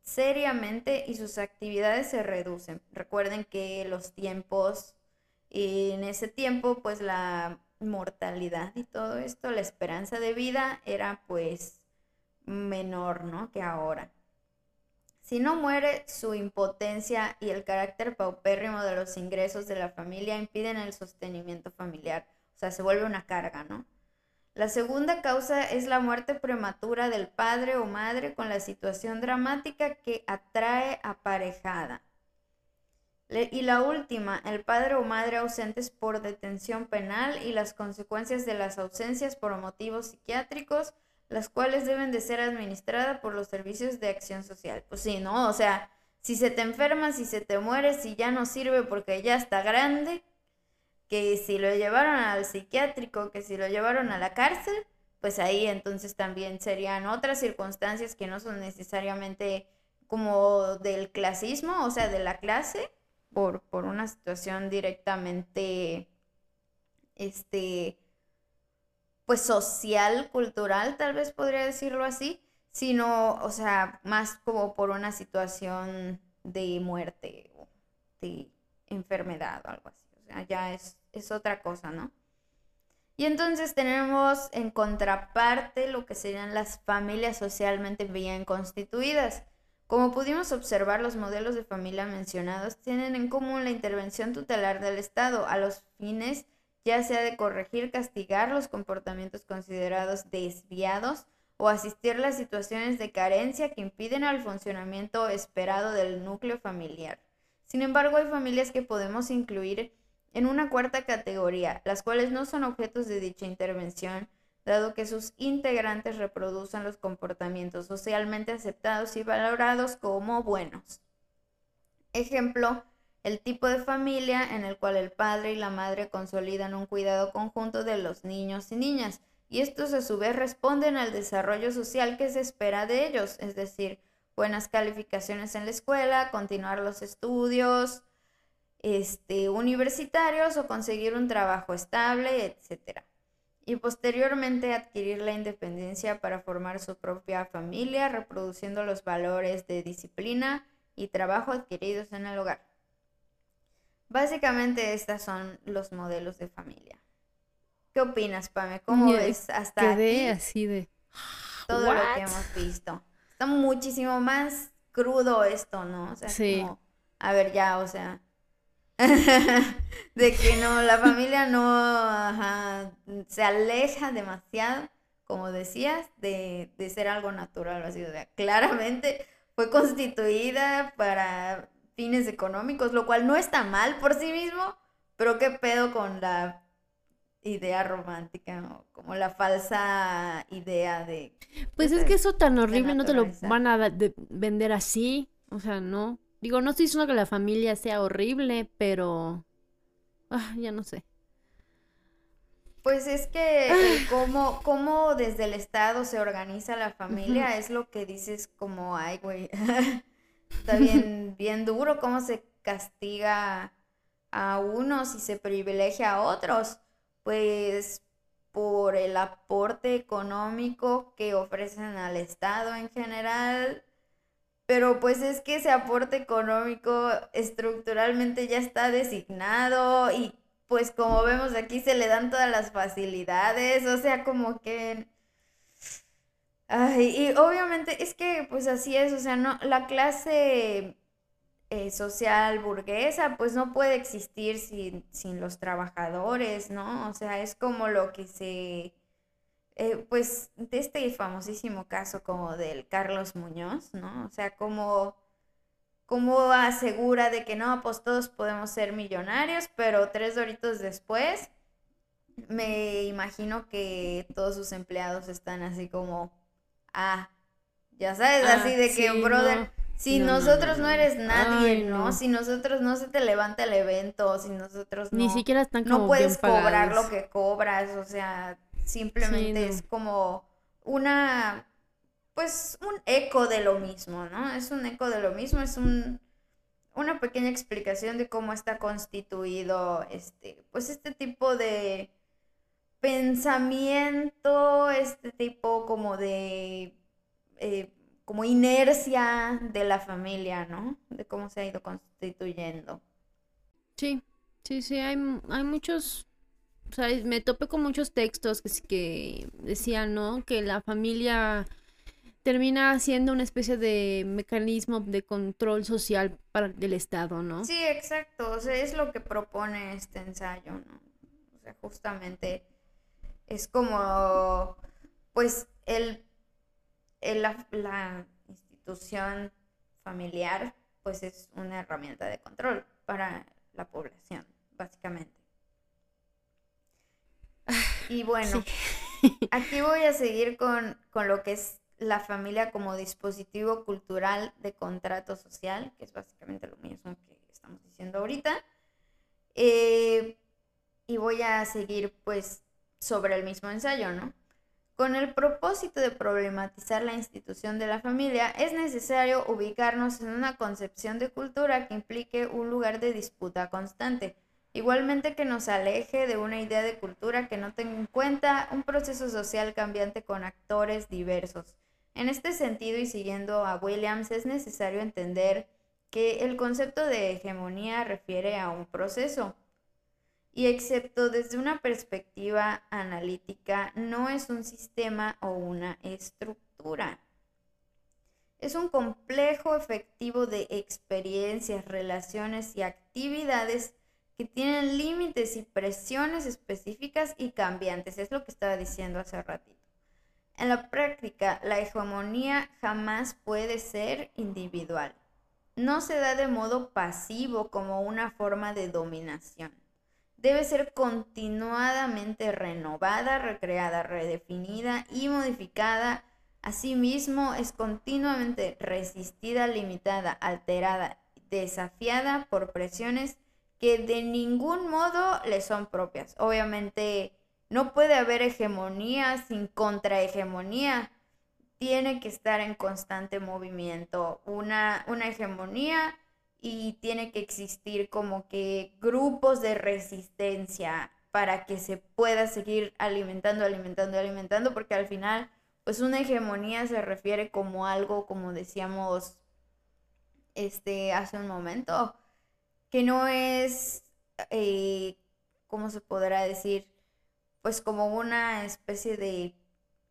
seriamente y sus actividades se reducen. Recuerden que los tiempos, en ese tiempo, pues la mortalidad y todo esto, la esperanza de vida era pues menor, ¿no? Que ahora. Si no muere, su impotencia y el carácter paupérrimo de los ingresos de la familia impiden el sostenimiento familiar. O sea, se vuelve una carga, ¿no? La segunda causa es la muerte prematura del padre o madre con la situación dramática que atrae aparejada. Y la última, el padre o madre ausentes por detención penal y las consecuencias de las ausencias por motivos psiquiátricos, las cuales deben de ser administradas por los servicios de acción social. Pues sí, ¿no? O sea, si se te enferma, si se te muere, si ya no sirve porque ya está grande, que si lo llevaron al psiquiátrico, que si lo llevaron a la cárcel, pues ahí entonces también serían otras circunstancias que no son necesariamente como del clasismo, o sea, de la clase, por, por una situación directamente, este, pues social, cultural, tal vez podría decirlo así, sino, o sea, más como por una situación de muerte o de enfermedad o algo así. O sea, ya es es otra cosa, ¿no? Y entonces tenemos en contraparte lo que serían las familias socialmente bien constituidas. Como pudimos observar, los modelos de familia mencionados tienen en común la intervención tutelar del Estado a los fines ya sea de corregir, castigar los comportamientos considerados desviados o asistir las situaciones de carencia que impiden al funcionamiento esperado del núcleo familiar. Sin embargo, hay familias que podemos incluir en una cuarta categoría, las cuales no son objetos de dicha intervención, dado que sus integrantes reproducen los comportamientos socialmente aceptados y valorados como buenos. Ejemplo, el tipo de familia en el cual el padre y la madre consolidan un cuidado conjunto de los niños y niñas, y estos a su vez responden al desarrollo social que se espera de ellos, es decir, buenas calificaciones en la escuela, continuar los estudios, este, universitarios o conseguir un trabajo estable, etc. Y posteriormente adquirir la independencia para formar su propia familia, reproduciendo los valores de disciplina y trabajo adquiridos en el hogar. Básicamente estos son los modelos de familia. ¿Qué opinas, Pame? ¿Cómo ves hasta aquí así de todo lo que hemos visto? Está muchísimo más crudo esto, ¿no? O sea, sí. a ver, ya, o sea, de que no, la familia no se aleja demasiado, como decías, de, ser algo natural. Así, o claramente fue constituida para fines económicos, lo cual no está mal por sí mismo, pero qué pedo con la idea romántica, como la falsa idea de... Pues es que eso tan horrible no te lo van a vender así, o sea, no. Digo, no estoy diciendo que la familia sea horrible, pero... Ah, ya no sé. Pues es que cómo, cómo, desde el Estado se organiza la familia es lo que dices como, ay, güey, está bien, bien duro cómo se castiga a unos y se privilegia a otros. Pues por el aporte económico que ofrecen al Estado en general, pero pues es que ese aporte económico estructuralmente ya está designado y pues como vemos aquí se le dan todas las facilidades, o sea, como que... Ay, y obviamente es que pues así es, o sea, no, la clase eh, social burguesa pues no puede existir sin, sin los trabajadores, ¿no? O sea, es como lo que se eh, pues de este famosísimo caso como del Carlos Muñoz, ¿no? O sea, como, como asegura de que no, pues todos podemos ser millonarios, pero tres doritos después, me imagino que todos sus empleados están así como, ah, ya sabes, ah, así de que, brother, si nosotros no, eres nadie, ¿no? Si nosotros no se te levanta el evento, si nosotros no... Ni siquiera están como No puedes cobrar lo que cobras, o sea Simplemente es como una, pues un eco de lo mismo, ¿no? Es un eco de lo mismo, es un, una pequeña explicación de cómo está constituido este, pues este tipo de pensamiento, este tipo como de, eh, como inercia de la familia, ¿no? De cómo se ha ido constituyendo. Sí, sí, sí, hay, hay muchos o sea, me topé con muchos textos que, decían, ¿no? Que la familia termina siendo una especie de mecanismo de control social para del Estado, ¿no? Sí, exacto. O sea, es lo que propone este ensayo, ¿no? O sea, justamente Es como, pues, el, la, la institución familiar, pues es una herramienta de control para la población, básicamente. Y bueno, aquí voy a seguir con, lo que es la familia como dispositivo cultural de contrato social, que es básicamente lo mismo que estamos diciendo ahorita. Eh, y voy a seguir pues sobre el mismo ensayo, ¿no? Con el propósito de problematizar la institución de la familia, es necesario ubicarnos en una concepción de cultura que implique un lugar de disputa constante, igualmente que nos aleje de una idea de cultura que no tenga en cuenta un proceso social cambiante con actores diversos. En este sentido, y siguiendo a Williams, es necesario entender que el concepto de hegemonía refiere a un proceso, y excepto desde una perspectiva analítica, no es un sistema o una estructura. Es un complejo efectivo de experiencias, relaciones y actividades que tienen límites y presiones específicas y cambiantes. Es lo que estaba diciendo hace ratito. En la práctica, la hegemonía jamás puede ser individual. No se da de modo pasivo como una forma de dominación debe ser continuadamente renovada, recreada, redefinida y modificada. Asimismo, es continuamente resistida, limitada, alterada, desafiada por presiones que de ningún modo le son propias. Obviamente, no puede haber hegemonía sin contrahegemonía. Tiene que estar en constante movimiento. Una, una hegemonía y tiene que existir como que grupos de resistencia para que se pueda seguir alimentando, alimentando, alimentando, porque al final, pues una hegemonía se refiere como algo, como decíamos este, hace un momento, que no es, eh, ¿cómo se podrá decir? Pues como una especie de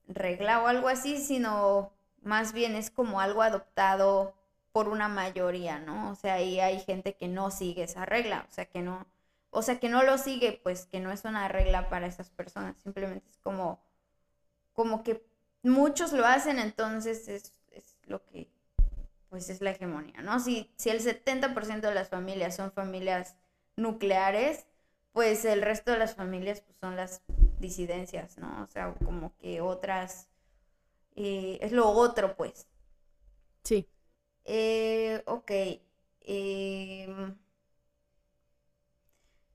regla o algo así, sino más bien es como algo adoptado por una mayoría, ¿no? O sea, y hay gente que no sigue esa regla, o sea, que no, o sea, que no lo sigue, pues que no es una regla para esas personas, simplemente es como, como que muchos lo hacen, entonces es, lo que, pues es la hegemonía, ¿no? Si, si el 70% de las familias son familias nucleares, pues el resto de las familias pues, son las disidencias, ¿no? O sea, como que otras, eh, es lo otro, pues. Sí. Eh, ok. Em,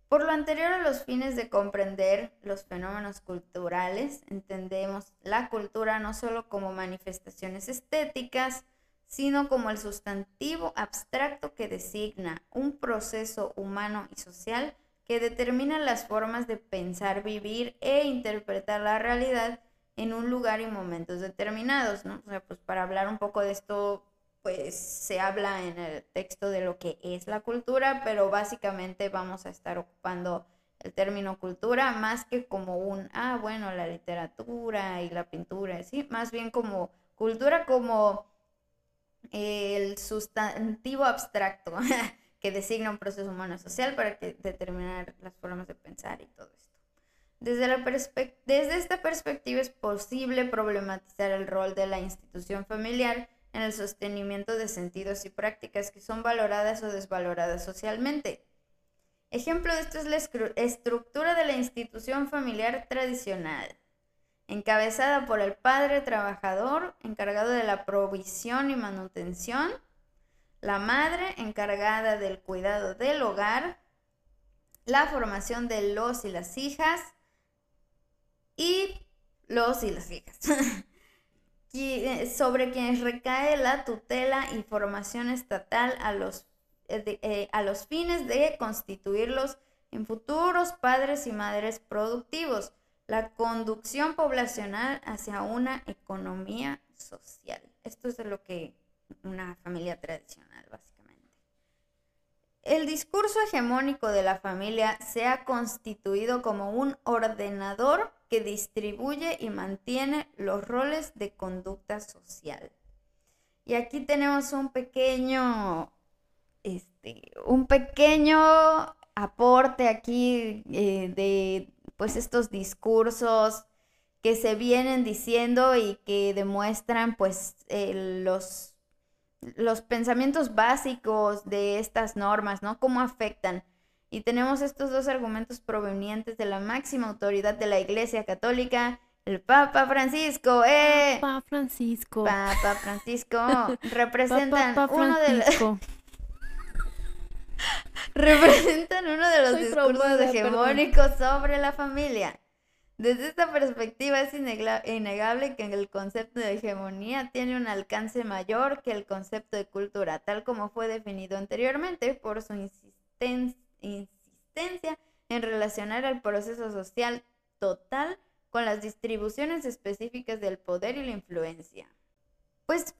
por lo anterior a los fines de comprender los fenómenos culturales, entendemos la cultura no solo como manifestaciones estéticas, sino como el sustantivo abstracto que designa un proceso humano y social que determina las formas de pensar, vivir e interpretar la realidad en un lugar y momentos determinados, ¿no? O sea, pues para hablar un poco de esto pues se habla en el texto de lo que es la cultura, pero básicamente vamos a estar ocupando el término cultura más que como un, ah, bueno, la literatura y la pintura, ¿sí? Más bien como cultura como el sustantivo abstracto que designa un proceso humano social para que determinar las formas de pensar y todo esto. Desde, la desde esta perspectiva es posible problematizar el rol de la institución familiar en el sostenimiento de sentidos y prácticas que son valoradas o desvaloradas socialmente. Ejemplo de esto es la estructura de la institución familiar tradicional, encabezada por el padre trabajador encargado de la provisión y manutención, la madre encargada del cuidado del hogar, la formación de los y las hijas y los y las hijas. Eh, sobre quienes recae la tutela y formación estatal a los, eh, eh, a los fines de constituirlos en futuros padres y madres productivos, la conducción poblacional hacia una economía social. Esto es lo que una familia tradicional, básicamente. El discurso hegemónico de la familia se ha constituido como un ordenador que distribuye y mantiene los roles de conducta social. Y aquí tenemos un pequeño, este, un pequeño aporte aquí eh, de pues estos discursos que se vienen diciendo y que demuestran pues eh, los, los pensamientos básicos de estas normas, ¿no? Cómo afectan. Y tenemos estos dos argumentos provenientes de la máxima autoridad de la Iglesia Católica, el Papa Francisco. ¡Eh! Papa Francisco. Papa Francisco. Representan Papa uno de los... Representan uno de los Soy discursos perdón. hegemónicos sobre la familia. Desde esta perspectiva es innegable que el concepto de hegemonía tiene un alcance mayor que el concepto de cultura, tal como fue definido anteriormente por su insisten- insistencia en relacionar el proceso social total con las distribuciones específicas del poder y la influencia. Pues,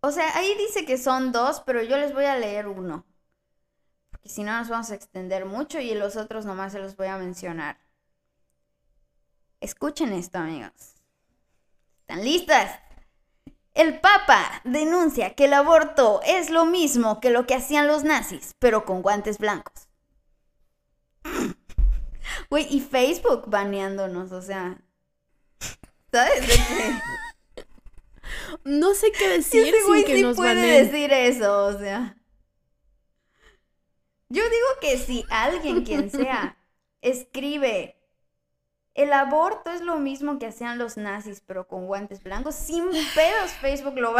o sea, ahí dice que son dos, pero yo les voy a leer uno porque si no nos vamos a extender mucho y los otros nomás se los voy a mencionar. Escuchen esto, amigos. ¿Están listas? El Papa denuncia que el aborto es lo mismo que lo que hacían los nazis, pero con guantes blancos. Güey, y Facebook baneándonos, o sea. ¿Sabes de qué? No sé qué decir güey sin que sí nos puede baneen. decir eso, o sea. Yo digo que si alguien, quien sea, escribe el aborto es lo mismo que hacían los nazis, pero con guantes blancos, sin pedos Facebook lo.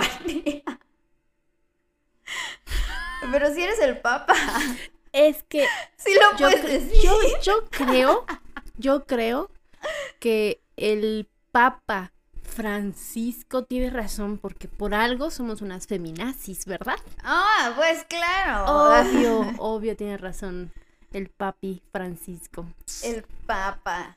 Pero si eres el papa, Es que sí lo yo, puedes decir. yo, yo creo, yo creo que el Papa Francisco tiene razón porque por algo somos unas feminazis, ¿verdad? Ah, pues claro. Obvio, obvio tiene razón el papi Francisco. El Papa.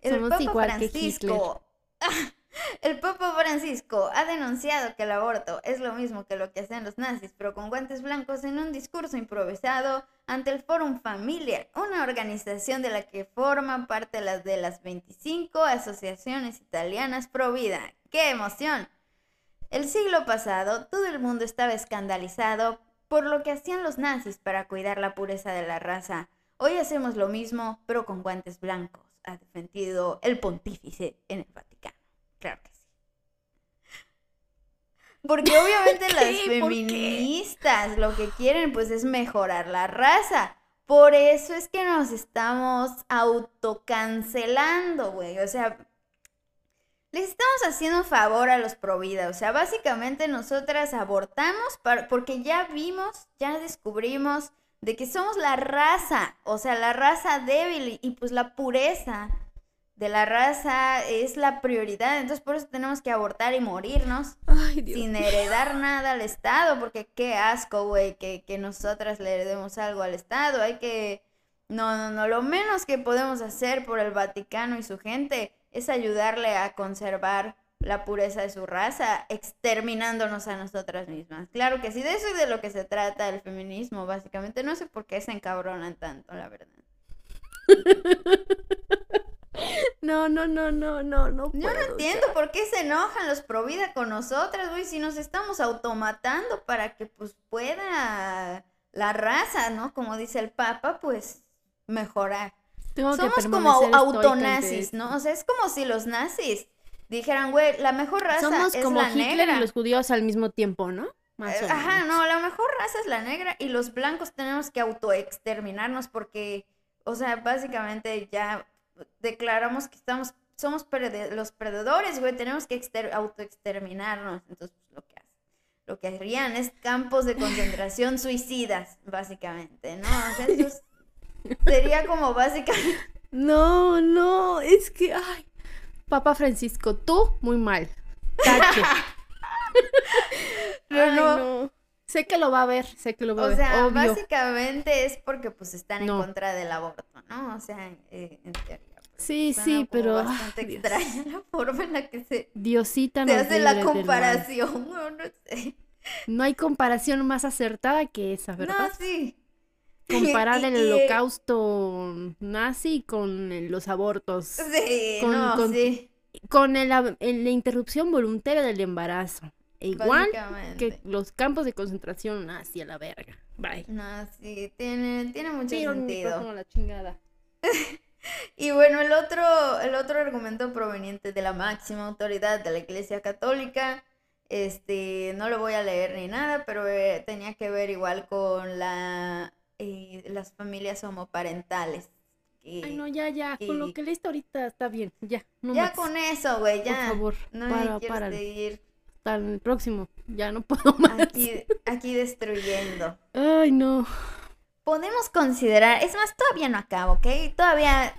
El Somos Papa igual que Francisco. El Papa Francisco ha denunciado que el aborto es lo mismo que lo que hacían los nazis, pero con guantes blancos en un discurso improvisado ante el Forum Familia, una organización de la que forman parte las de las 25 asociaciones italianas pro vida. ¡Qué emoción! El siglo pasado, todo el mundo estaba escandalizado por lo que hacían los nazis para cuidar la pureza de la raza. Hoy hacemos lo mismo, pero con guantes blancos, ha defendido el pontífice en el Vaticano. Claro que sí. Porque obviamente ¿Qué? las feministas lo que quieren pues es mejorar la raza. Por eso es que nos estamos autocancelando, güey. O sea, les estamos haciendo un favor a los pro vida. O sea, básicamente nosotras abortamos para- porque ya vimos, ya descubrimos de que somos la raza. O sea, la raza débil y, pues la pureza de la raza es la prioridad. Entonces por eso tenemos que abortar y morirnos Ay, Dios. sin heredar nada al Estado, porque qué asco, güey, que, que nosotras le heredemos algo al Estado. Hay que... No, no, no, lo menos que podemos hacer por el Vaticano y su gente es ayudarle a conservar la pureza de su raza, exterminándonos a nosotras mismas. Claro que sí, de eso es de lo que se trata el feminismo, básicamente. No sé por qué se encabronan tanto, la verdad. No, no, no, no, no, no. Yo no puedo, entiendo por qué se enojan los pro vida con nosotras, güey, si nos estamos automatando para que pues pueda la raza, ¿no? Como dice el Papa, pues mejorar. Tengo Somos como autonazis. ¿no? O sea, es como si los nazis dijeran, güey, la mejor raza Somos es como la Hitler negra. y los judíos al mismo tiempo, ¿no? Más o Eh, Ajá, no, la mejor raza es la negra y los blancos tenemos que autoexterminarnos porque, o sea, básicamente ya declaramos que estamos, somos los perdedores, güey, tenemos que exter- autoexterminarnos. Entonces, pues, lo que lo que harían es campos de concentración suicidas, básicamente, ¿no? O sea, eso es- sería como básicamente... No, no, es que, ay, Papa Francisco, tú muy mal. Tache. No, Ay, no. no. Sé que lo va a ver, sé que lo va a O ver, sea, obvio. básicamente es porque pues están No. en contra del aborto, ¿no? O sea, eh, en teoría. Sí, suena sí, pero ay, bastante Dios. extraña la forma en la que se, Diosita se hace la comparación, no sé. No hay comparación más acertada que esa, ¿verdad? No, sí. Comparar el holocausto nazi con los abortos. Sí, con- no, con- sí. Con el la interrupción voluntaria del embarazo. E igual que los campos de concentración nazi a la verga. Bye. No, sí, tiene, tiene mucho el sentido. la chingada. Y bueno, el otro, el otro argumento proveniente de la máxima autoridad de la Iglesia Católica, este, no lo voy a leer ni nada, pero eh, tenía que ver igual con la, eh, las familias homoparentales. Ay, no, ya, ya, con lo que leíste ahorita está bien, ya. No ya con eso, güey, ya. Por favor, no para, para. Seguir. Hasta el próximo, ya no puedo más. Aquí, aquí destruyendo. Ay, no. Podemos considerar, es más, todavía no acabo, ¿ok? Todavía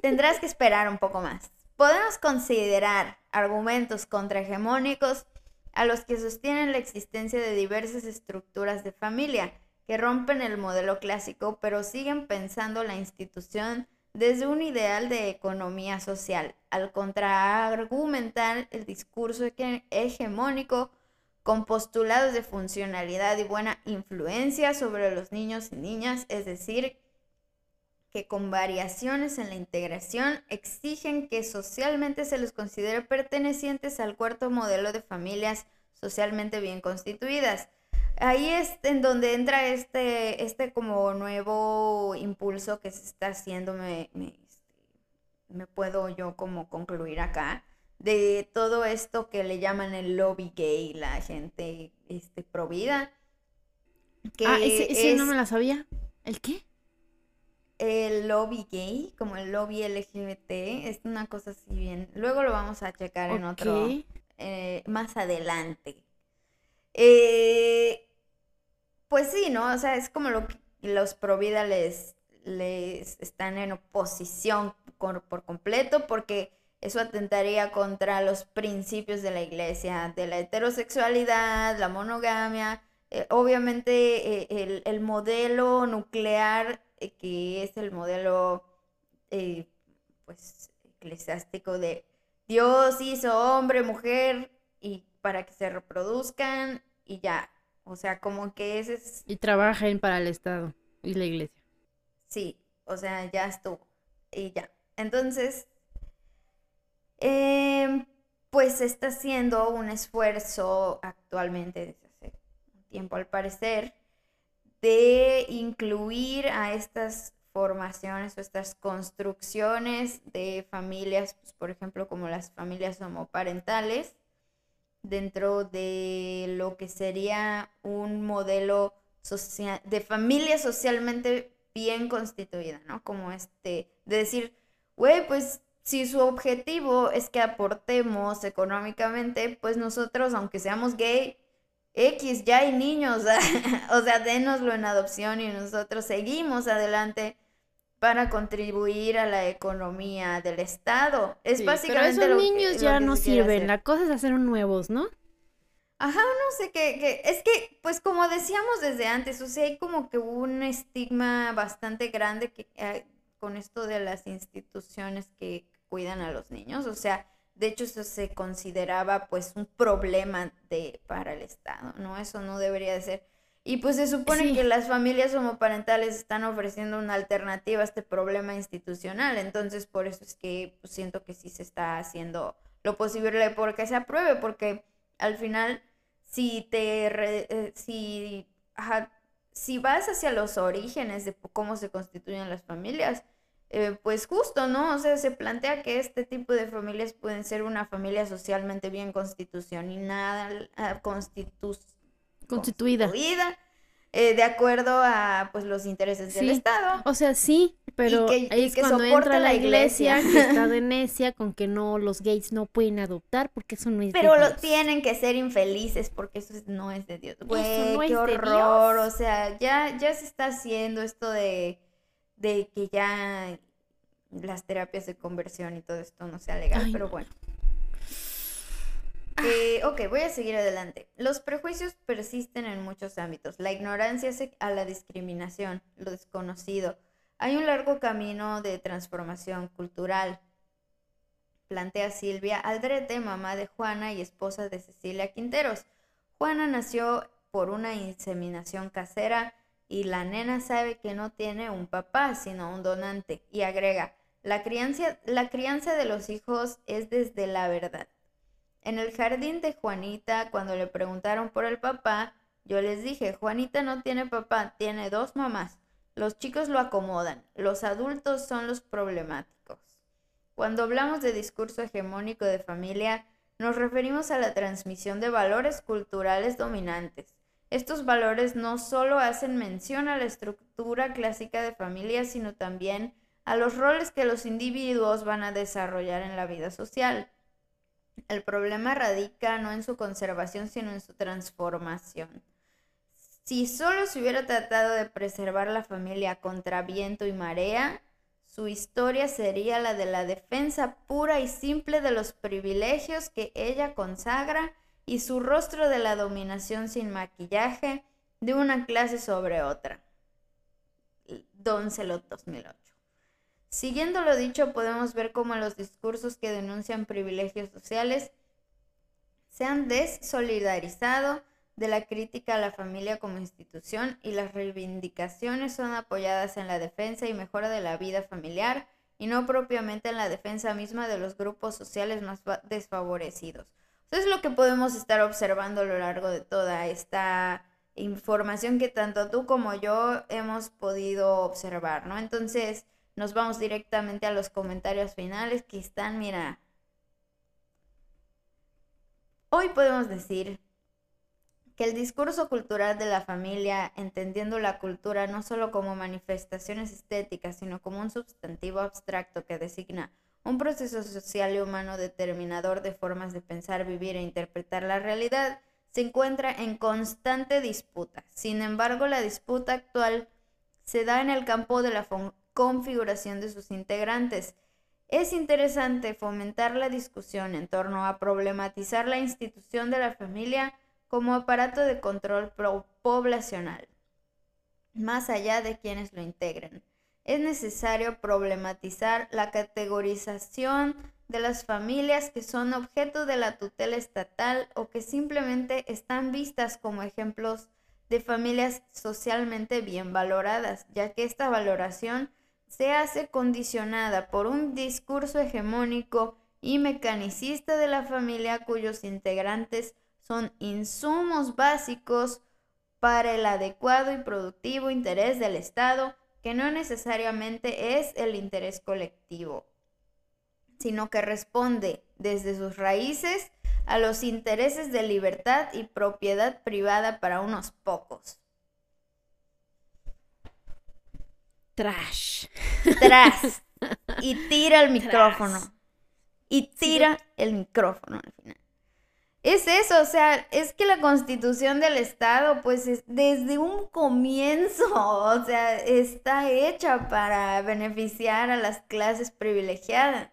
tendrás que esperar un poco más. Podemos considerar argumentos contrahegemónicos a los que sostienen la existencia de diversas estructuras de familia que rompen el modelo clásico, pero siguen pensando la institución desde un ideal de economía social, al contraargumentar el discurso hegemónico con postulados de funcionalidad y buena influencia sobre los niños y niñas, es decir, que con variaciones en la integración exigen que socialmente se les considere pertenecientes al cuarto modelo de familias socialmente bien constituidas. Ahí es en donde entra este, este como nuevo impulso que se está haciendo, me, me, este, puedo yo como concluir acá, de todo esto que le llaman el lobby gay, la gente este, pro vida. Que ah, ese, no me la sabía. ¿El qué? el lobby gay, como el lobby LGBT, es una cosa así bien. Luego lo vamos a checar en otro, eh, más adelante. Eh, pues sí, ¿no? O sea, es como lo que los provida les, les están en oposición por completo porque eso atentaría contra los principios de la iglesia, de la heterosexualidad, la monogamia. Eh, obviamente el, el modelo nuclear eh, que es el modelo eh, pues eclesiástico de Dios hizo hombre, mujer y para que se reproduzcan y ya. O sea, como que ese es... Y trabajen para el Estado y la iglesia. Sí, o sea, ya estuvo. Y ya. Entonces, em, pues está haciendo un esfuerzo actualmente desde hace tiempo al parecer de incluir a estas formaciones o estas construcciones de familias, pues, por ejemplo, como las familias homoparentales, dentro de lo que sería un modelo social, de familia socialmente bien constituida, ¿no? Como este, de decir, güey, pues si su objetivo es que aportemos económicamente, pues nosotros, aunque seamos gay, X, ya hay niños, o sea, dénoslo en adopción y nosotros seguimos adelante para contribuir a la economía del Estado. Es básicamente pero esos niños ya no sirven, la cosa es hacer nuevos, ¿no? Ajá, no sé qué, es que, pues como decíamos desde antes, o sea, hay como que un estigma bastante grande que, eh, con esto de las instituciones que cuidan a los niños, o sea, de hecho, eso se consideraba pues un problema de, para el Estado, ¿no? Eso no debería de ser. Y pues se supone que las familias homoparentales están ofreciendo una alternativa a este problema institucional. Entonces, por eso es que pues, siento que sí se está haciendo lo posible porque se apruebe, porque al final, si te... Eh, si, si vas hacia los orígenes de cómo se constituyen las familias, eh, pues justo, ¿no? O sea, se plantea que este tipo de familias pueden ser una familia socialmente bien constitucionada, ah, constitu constituida, eh, de acuerdo a pues los intereses del Estado. O sea, sí, pero ahí es cuando entra la iglesia, que está de necia con que no los gays no pueden adoptar porque eso no es pero de Dios. Pero tienen que ser infelices porque eso no es de Dios. Güey, qué horror, o sea, ya ya se está haciendo esto de de que ya las terapias de conversión y todo esto no sea legal, pero bueno. Eh, ok, voy a seguir adelante. Los prejuicios persisten en muchos ámbitos. La ignorancia a la discriminación, lo desconocido. Hay un largo camino de transformación cultural. Plantea Silvia Aldrete, mamá de Juana y esposa de Cecilia Quinteros. Juana nació por una inseminación casera y la nena sabe que no tiene un papá, sino un donante. Y agrega, la crianza, la crianza de los hijos es desde la verdad. En el jardín de Juanita, cuando le preguntaron por el papá, yo les dije, Juanita no tiene papá, tiene dos mamás. Los chicos lo acomodan, los adultos son los problemáticos. Cuando hablamos de discurso hegemónico de familia, nos referimos a la transmisión de valores culturales dominantes. Estos valores no solo hacen mención a la estructura clásica de familia, sino también a los roles que los individuos van a desarrollar en la vida social. El problema radica no en su conservación, sino en su transformación. Si solo se hubiera tratado de preservar la familia contra viento y marea, su historia sería la de la defensa pura y simple de los privilegios que ella consagra y su rostro de la dominación sin maquillaje de una clase sobre otra. Don Celot 2008. Siguiendo lo dicho, podemos ver cómo los discursos que denuncian privilegios sociales se han desolidarizado de la crítica a la familia como institución y las reivindicaciones son apoyadas en la defensa y mejora de la vida familiar y no propiamente en la defensa misma de los grupos sociales más desfavorecidos. Eso es lo que podemos estar observando a lo largo de toda esta información que tanto tú como yo hemos podido observar, ¿no? Entonces nos vamos directamente a los comentarios finales que están, mira, hoy podemos decir que el discurso cultural de la familia, entendiendo la cultura no solo como manifestaciones estéticas, sino como un sustantivo abstracto que designa un proceso social y humano determinador de formas de pensar, vivir e interpretar la realidad, se encuentra en constante disputa. Sin embargo, la disputa actual se da en el campo de la configuración de sus integrantes. Es interesante fomentar la discusión en torno a problematizar la institución de la familia como aparato de control poblacional, más allá de quienes lo integren. Es necesario problematizar la categorización de las familias que son objeto de la tutela estatal o que simplemente están vistas como ejemplos de familias socialmente bien valoradas, ya que esta valoración se hace condicionada por un discurso hegemónico y mecanicista de la familia cuyos integrantes son insumos básicos para el adecuado y productivo interés del Estado, que no necesariamente es el interés colectivo, sino que responde desde sus raíces a los intereses de libertad y propiedad privada para unos pocos. Trash. Trash. Y tira el micrófono. Y tira el micrófono al final es eso, o sea, es que la constitución del Estado, pues es, desde un comienzo, o sea, está hecha para beneficiar a las clases privilegiadas.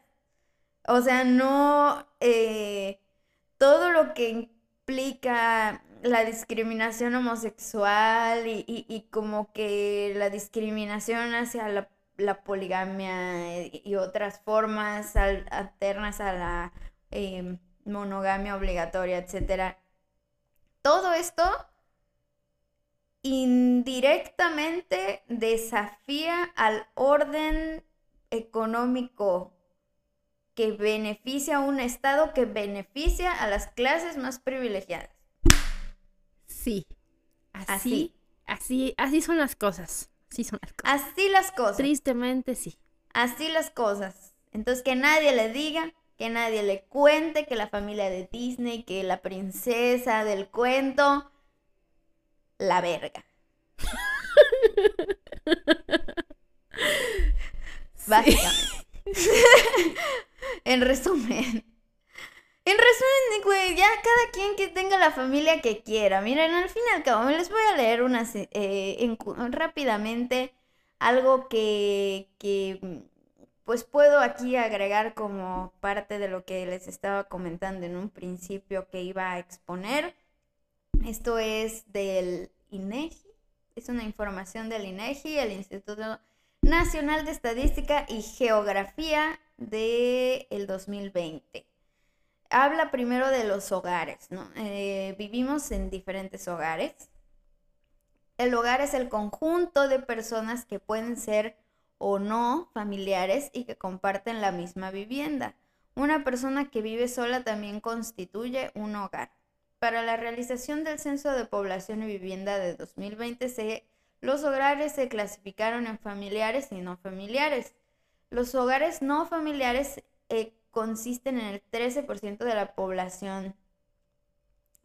O sea, no eh, todo lo que implica la discriminación homosexual y, como que la discriminación hacia la, poligamia y, otras formas alternas a la... Em, monogamia obligatoria, etcétera. Todo esto indirectamente desafía al orden económico que beneficia a un Estado que beneficia a las clases más privilegiadas. Sí. Así, así, así, son las cosas. Así son las cosas. Así las cosas. Tristemente sí. Así las cosas. Entonces que nadie le diga que nadie le cuente que la familia de Disney, que la princesa del cuento, la verga. Básicamente. en resumen. En resumen, güey, ya cada quien que tenga la familia que quiera. Miren, al fin y al cabo, les voy a leer unas eh, rápidamente algo que, que pues puedo aquí agregar como parte de lo que les estaba comentando en un principio que iba a exponer. Esto es del INEGI, es una información del INEGI, el Instituto Nacional de Estadística y Geografía del el 2020. Habla primero de los hogares, ¿no? Eh, vivimos en diferentes hogares. El hogar es el conjunto de personas que pueden ser o no familiares y que comparten la misma vivienda. Una persona que vive sola también constituye un hogar. Para la realización del Censo de Población y Vivienda de 2020 se los hogares se clasificaron en familiares y no familiares. Los hogares no familiares eh, consisten en el 13% de la población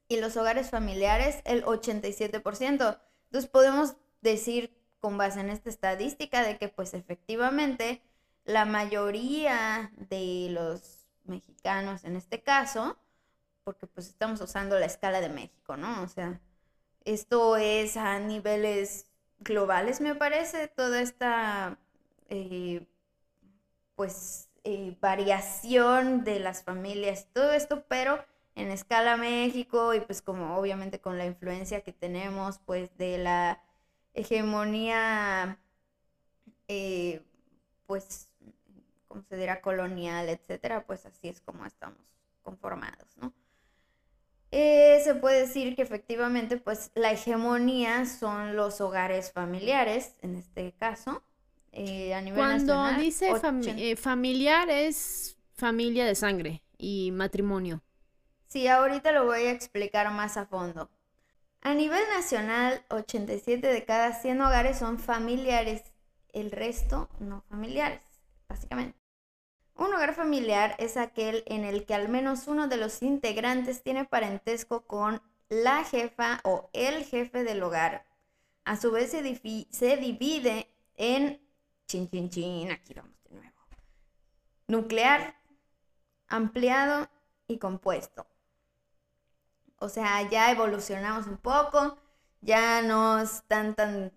y los hogares familiares el 87%. Entonces podemos decir con base en esta estadística de que pues efectivamente la mayoría de los mexicanos en este caso, porque pues estamos usando la escala de México, ¿no? O sea, esto es a niveles globales, me parece, toda esta, eh, pues, eh, variación de las familias, todo esto, pero en escala México y pues como obviamente con la influencia que tenemos, pues, de la hegemonía, eh, pues, como se dirá, colonial, etcétera, pues así es como estamos conformados, ¿no? Eh, se puede decir que efectivamente, pues la hegemonía son los hogares familiares, en este caso, eh, a nivel Cuando nacional, dice eh, familiar es familia de sangre y matrimonio. Sí, ahorita lo voy a explicar más a fondo. A nivel nacional, 87 de cada 100 hogares son familiares, el resto no familiares, básicamente. Un hogar familiar es aquel en el que al menos uno de los integrantes tiene parentesco con la jefa o el jefe del hogar. A su vez se, se divide en chin chin chin, aquí vamos de nuevo. Nuclear, ampliado y compuesto. O sea, ya evolucionamos un poco, ya no están tan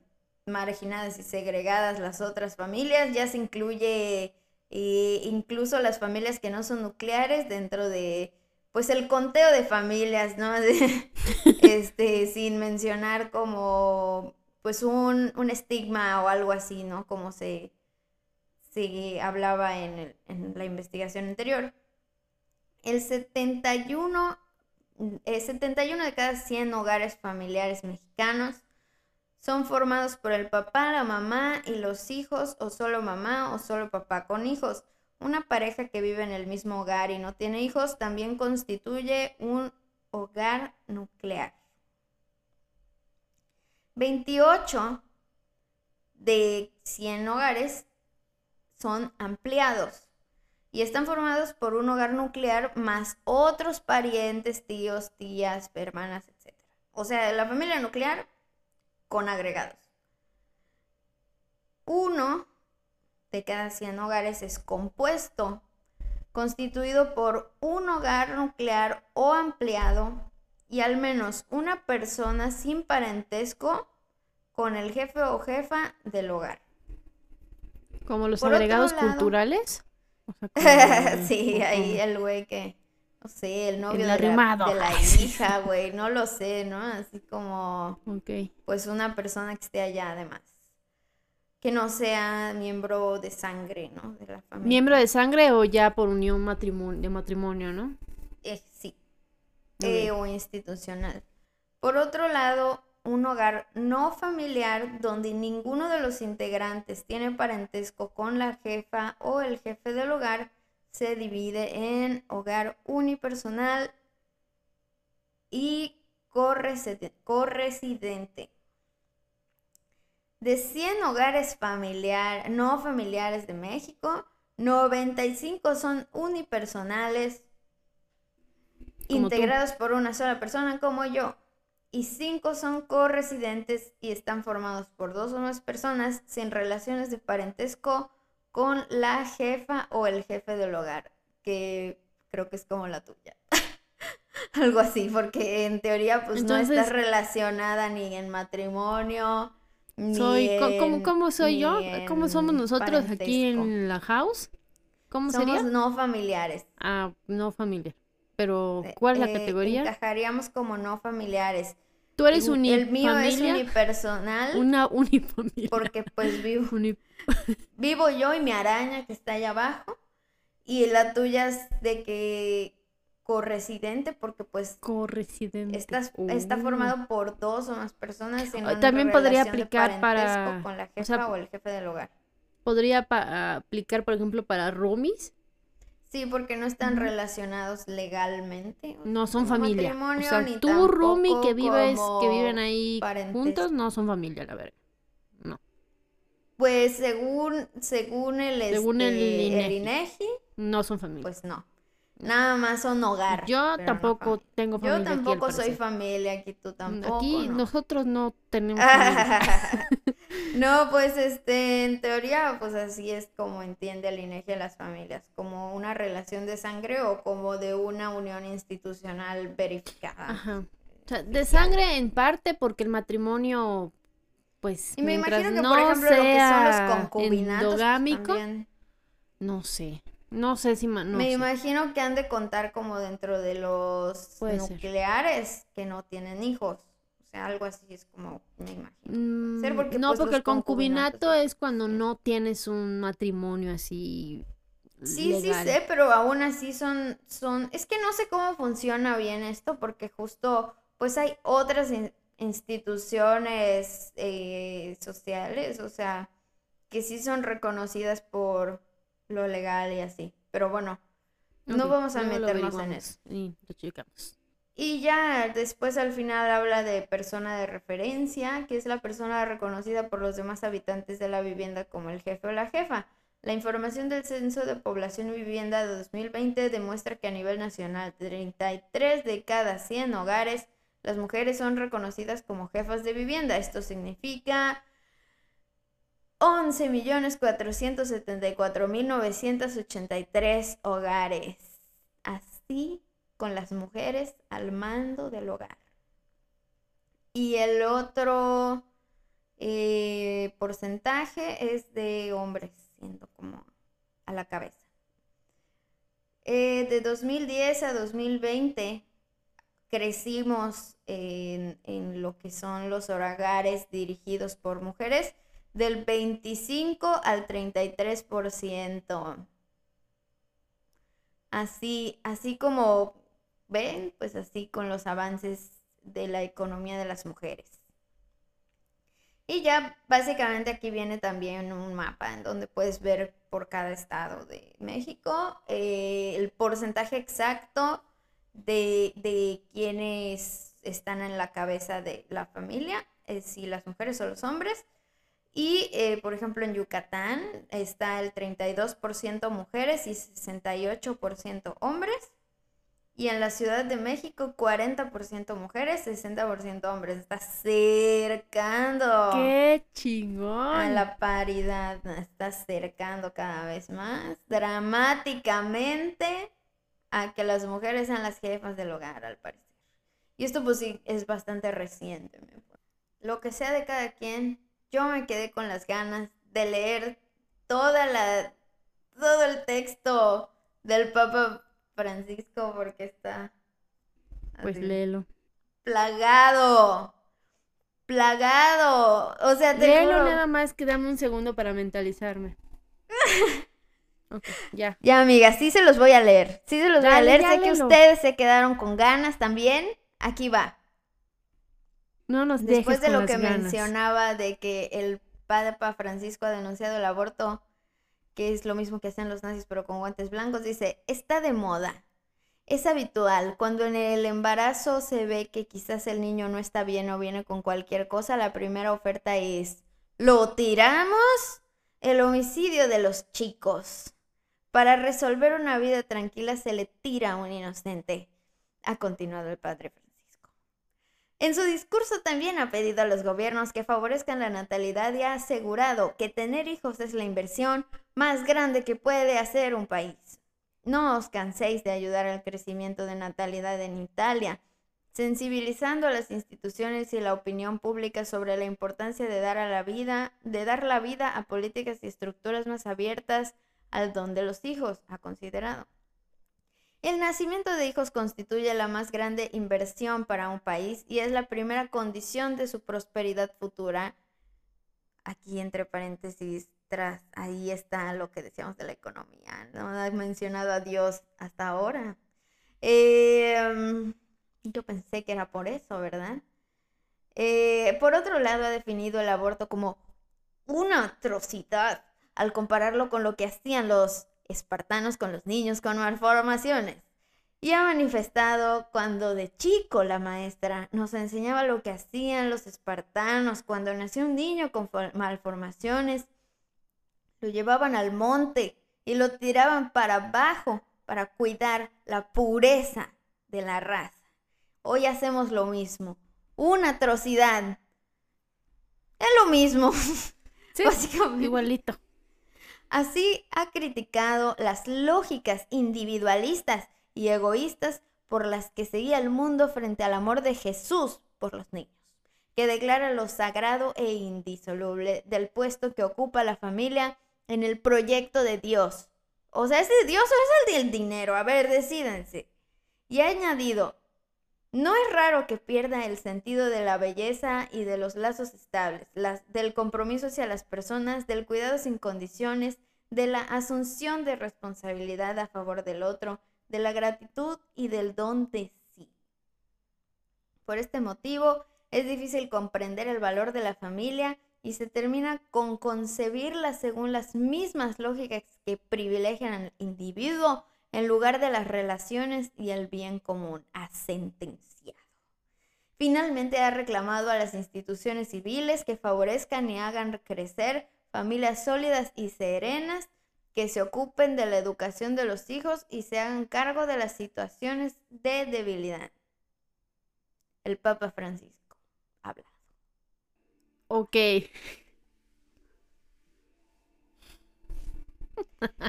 marginadas y segregadas las otras familias, ya se incluye eh, incluso las familias que no son nucleares dentro de, pues el conteo de familias, ¿no? Este, sin mencionar como, pues un, un estigma o algo así, ¿no? Como se, se hablaba en, el- en la investigación anterior. El 71 eh, 71 de cada 100 hogares familiares mexicanos son formados por el papá, la mamá y los hijos, o solo mamá o solo papá con hijos. Una pareja que vive en el mismo hogar y no tiene hijos también constituye un hogar nuclear. 28 de 100 hogares son ampliados y están formados por un hogar nuclear más otros parientes, tíos, tías, hermanas, etc. O sea, la familia nuclear con agregados. Uno de cada 100 hogares es compuesto, constituido por un hogar nuclear o ampliado y al menos una persona sin parentesco con el jefe o jefa del hogar. Como los Por agregados lado- culturales. O sea, como- sí, ahí el güey que, no sé, el novio El de la, arrimado. de la hija, güey, no lo sé, ¿no? Así como, pues una persona que esté allá además. Que no sea miembro de sangre, ¿no? De la familia. ¿Miembro de sangre o ya por unión matrimonio, de matrimonio, no? Eh, sí. Eh, o institucional. Por otro lado, un hogar no familiar donde ninguno de los integrantes tiene parentesco con la jefa o el jefe del hogar se divide en hogar unipersonal y correside- corresidente. De 100 hogares familiar, no familiares de México, 95 son unipersonales Como tú. integrados por una sola persona como yo. Y cinco son corresidentes y están formados por dos o más personas sin relaciones de parentesco con la jefa o el jefe del hogar, que creo que es como la tuya. Algo así, porque en teoría pues no estás relacionada ni en matrimonio, ni Soy, co- ¿cómo, en- cómo soy yo? ¿Cómo somos nosotros aquí en la house? ¿Cómo Somos sería? no familiares. Ah, no familia. Pero, ¿cuál es la eh, categoría? Encajaríamos como no familiares. Tú eres uni El mío es unipersonal una unifamilia. porque pues vivo, vivo yo y mi araña que está allá abajo. Y la tuya es de que corresidente porque pues Corresidente. estás, está Uh. formado por dos o más personas sin Ah, una también podría aplicar para- con la jefa o sea, o el jefe del hogar. Podría aplicar, por ejemplo, para roomies. Sí, porque no están relacionados legalmente. No son familia. O sea, ni tú roomie que vives, que viven ahí juntos, no son familia, la verdad. Pues según, según el, Según el este, INEGI. INEGI, No son familia. pues no. Nada más son hogar. Yo no tampoco familia. tengo familia. Yo aquí, tampoco soy parecer. familia, aquí tú tampoco. Aquí ¿no? nosotros no tenemos familia. No, pues este, en teoría, pues así es como entiende el INEGI a las familias, como una relación de sangre o como de una unión institucional verificada. Ajá. O sea, de sangre en parte porque el matrimonio, pues, Y me mientras imagino que, no por ejemplo, lo que son los concubinatos, pues, también. no sé. No sé si no me sé. imagino que han de contar como dentro de los Puede ser. nucleares que no tienen hijos. Sea, algo así es como, me imagino. ser Mm, porque, no, pues, porque el concubinato es cuando no tienes un matrimonio así Sí, legal. sí sé, pero aún así son, son, es que no sé cómo funciona bien esto, porque justo, pues hay otras in- instituciones eh, sociales, o sea, que sí son reconocidas por lo legal y así. Pero bueno, no vamos a luego meternos en eso. Y lo checamos. Y ya después al final habla de persona de referencia, que es la persona reconocida por los demás habitantes de la vivienda como el jefe o la jefa. La información del Censo de Población y Vivienda de 2020 demuestra que a nivel nacional 33 de cada 100 hogares las mujeres son reconocidas como jefas de vivienda. Esto significa 11.474.983 hogares. Así con las mujeres al mando del hogar. Y el otro eh, porcentaje es de hombres, siendo como a la cabeza. Eh, de 2010 a 2020 crecimos en, en lo que son los hogares dirigidos por mujeres del 25 al 33%. Así, así como ven, pues así con los avances de la economía de las mujeres. Y ya básicamente aquí viene también un mapa en donde puedes ver por cada estado de México eh, el porcentaje exacto de, de quienes están en la cabeza de la familia, eh, si las mujeres o los hombres. Y, eh, por ejemplo, en Yucatán está el 32% mujeres y 68% hombres. Y en la Ciudad de México, 40% mujeres, 60% hombres. Está cercando ¡Qué a chingón! la paridad. Está acercando cada vez más dramáticamente a que las mujeres sean las jefas del hogar, al parecer. Y esto pues sí es bastante reciente. Lo que sea de cada quien, yo me quedé con las ganas de leer toda la, todo el texto del Papa Francisco porque está Pues léelo. plagado. Plagado. O sea, te Léelo juro- nada más que dame un segundo para mentalizarme. Ya. Ya, amigas, sí se los voy a leer. Sí se los voy a leer. sé que ustedes se quedaron con ganas también. Aquí va. No nos Después de lo que ganas. mencionaba de que el Papa Francisco ha denunciado el aborto, que es lo mismo que hacen los nazis pero con guantes blancos, dice, está de moda. Es habitual, cuando en el embarazo se ve que quizás el niño no está bien o viene con cualquier cosa, la primera oferta es, ¿lo tiramos? El homicidio de los chicos. Para resolver una vida tranquila se le tira a un inocente, ha continuado el padre. En su discurso también ha pedido a los gobiernos que favorezcan la natalidad y ha asegurado que tener hijos es la inversión más grande que puede hacer un país. No os canséis de ayudar al crecimiento de natalidad en Italia, sensibilizando a las instituciones y la opinión pública sobre la importancia de dar a la vida, de dar la vida a políticas y estructuras más abiertas al don de los hijos, ha considerado. El nacimiento de hijos constituye la más grande inversión para un país y es la primera condición de su prosperidad futura. Aquí entre paréntesis, tras ahí está lo que decíamos de la economía. No ha mencionado a Dios hasta ahora. Eh, yo pensé que era por eso, ¿verdad? Eh, por otro lado, ha definido el aborto como una atrocidad al compararlo con lo que hacían los espartanos con los niños con malformaciones. Y ha manifestado cuando de chico la maestra nos enseñaba lo que hacían los espartanos cuando nació un niño con fo- malformaciones lo llevaban al monte y lo tiraban para abajo para cuidar la pureza de la raza. Hoy hacemos lo mismo. Una atrocidad. Es lo mismo. Sí, igualito. Así ha criticado las lógicas individualistas y egoístas por las que seguía el mundo frente al amor de Jesús por los niños, que declara lo sagrado e indisoluble del puesto que ocupa la familia en el proyecto de Dios. O sea, ¿es Dios o es el del dinero? A ver, decídense. Y ha añadido, no es raro que pierda el sentido de la belleza y de los lazos estables, del compromiso hacia las personas, del cuidado sin condiciones, de la asunción de responsabilidad a favor del otro, de la gratitud y del don de sí. Por este motivo, es difícil comprender el valor de la familia y se termina con concebirla según las mismas lógicas que privilegian al individuo en lugar de las relaciones y el bien común, ha sentenciado. Finalmente ha reclamado a las instituciones civiles que favorezcan y hagan crecer familias sólidas y serenas que se ocupen de la educación de los hijos y se hagan cargo de las situaciones de debilidad. El Papa Francisco habla. Ok.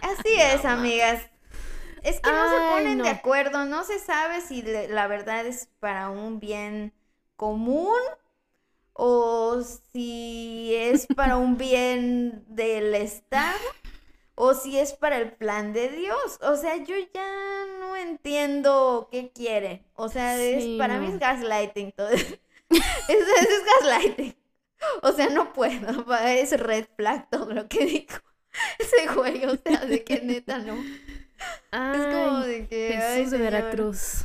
Así es, amigas. Es que no se ponen de acuerdo, no se sabe si la verdad es para un bien común o si es para un bien del Estado o si es para el plan de Dios. O sea, yo ya no entiendo qué quiere. O sea, es, para mí es gaslighting todo. es, es, gaslighting. O sea, no puedo. Es red flag todo lo que digo. Ese güey, o sea, de que neta no es como de que. Jesús de Veracruz.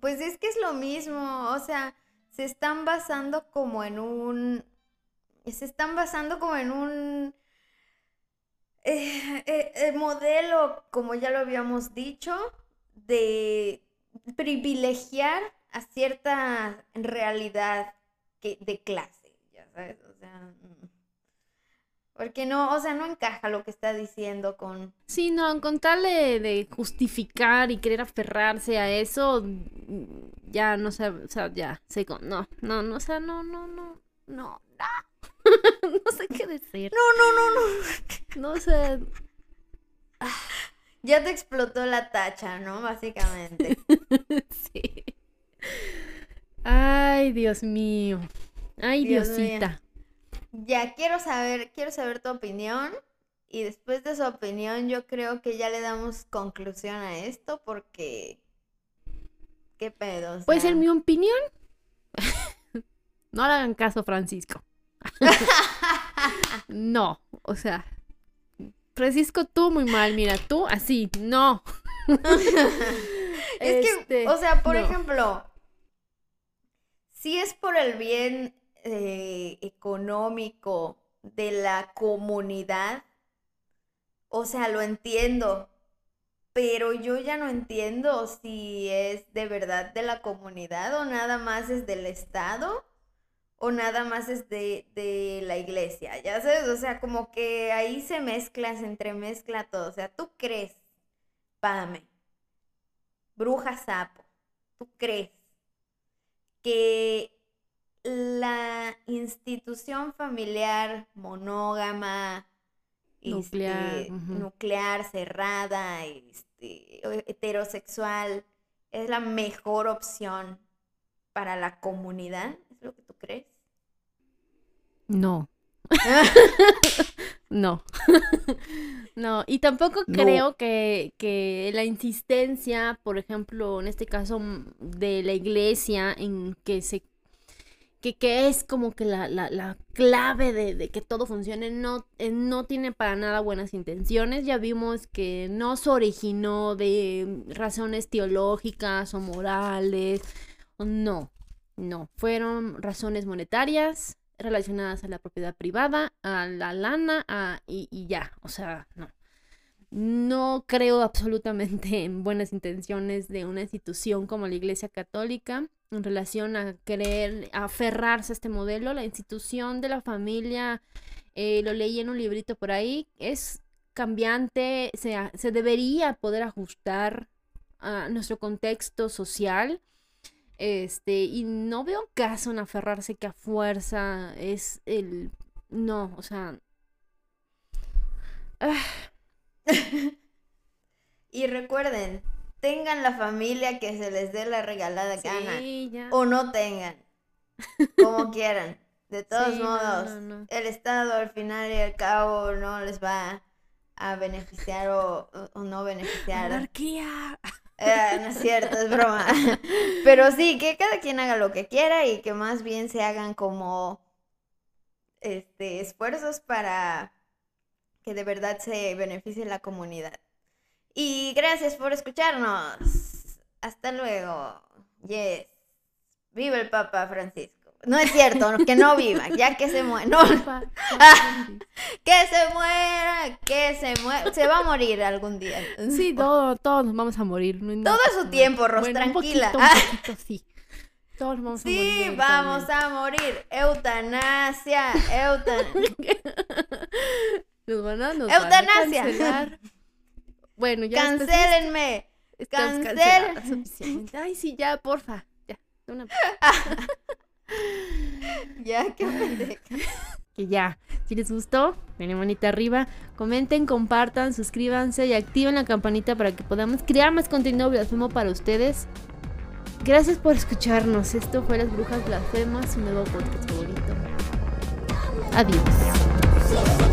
Pues es que es lo mismo. O sea, se están basando como en un. Se están basando como en un. Eh, eh, eh, modelo, como ya lo habíamos dicho, de privilegiar a cierta realidad que, de clase, ya sabes, o sea. Porque no, o sea, no encaja lo que está diciendo con... Sí, no, con tal de, justificar y querer aferrarse a eso, ya no sé, o sea, ya, sé, no, no, no, o sea, no, no, no, no, no, no sé qué decir. No, no, no, no. No sé. Ya te explotó la tacha, ¿no? Básicamente. sí. Ay, Dios mío. Ay, Diosita. Ya, quiero saber, quiero saber tu opinión. Y después de su opinión, yo creo que ya le damos conclusión a esto porque. ¿Qué pedo? ¿Puede ser mi opinión? no le hagan caso, Francisco. no, o sea. Francisco, tú muy mal, mira, tú así, no. es que, este, o sea, por ejemplo, si es por el bien eh, económico de la comunidad, o sea, lo entiendo, pero yo ya no entiendo si es de verdad de la comunidad o nada más es del Estado o nada más es de, de la iglesia, ya sabes, o sea, como que ahí se mezcla, se entremezcla todo, o sea, tú crees, Pame, bruja sapo, tú crees que la institución familiar monógama, este, nuclear, cerrada, este, heterosexual, es la mejor opción para la comunidad? ¿Es lo que tú crees? No. no. no, y tampoco creo que, que, la insistencia, por ejemplo, en este caso de la iglesia, en que se que, es como que la, clave de, que todo funcione, no, eh, no tiene para nada buenas intenciones. Ya vimos que no se originó de razones teológicas o morales. No, no. Fueron razones monetarias relacionadas a la propiedad privada, a la lana y, y ya. O sea, no. No creo absolutamente en buenas intenciones de una institución como la Iglesia Católica en relación a querer aferrarse a este modelo. La institución de la familia Eh, lo leí en un librito por ahí. Es cambiante, se, se debería poder ajustar a nuestro contexto social. Este, y no veo caso en aferrarse que a fuerza es el. No, o sea. Y recuerden, tengan la familia que se les dé la regalada gana. sí. O no tengan. Como quieran. De todos Sí, no, modos, no, no. el Estado al final y al cabo no les va a beneficiar o, o no beneficiar. Anarquía. Eh, no es cierto, es broma. Pero sí, que cada quien haga lo que quiera y que más bien se hagan como este esfuerzos para que de verdad se beneficie la comunidad. Y gracias por escucharnos. Hasta luego. Yes. Viva el Papa Francisco. No es cierto, que no viva, ya que se muera. No, que se muera, que se muera. Se va a morir algún día. Sí, todo, todos nos vamos a morir. no Todo a su tiempo, Ros, Bueno, un tranquila. poquito, un poquito, sí. Todos vamos a morir. Sí, vamos a morir. Eutanasia, eutanasia. Nos van a, nos van a Eutanasia. cancelar. Bueno, ya Cancélenme. estamos cancel. oficialmente. Ay, sí, ya, porfa. Ya, una. Ya, qué pendeja. que ya. Si les gustó, denle manita arriba, comenten, compartan, suscríbanse y activen la campanita para que podamos crear más contenido blasfemo para ustedes. Gracias por escucharnos. Esto fue Las Brujas Blasfemas, su nuevo podcast favorito. Adiós.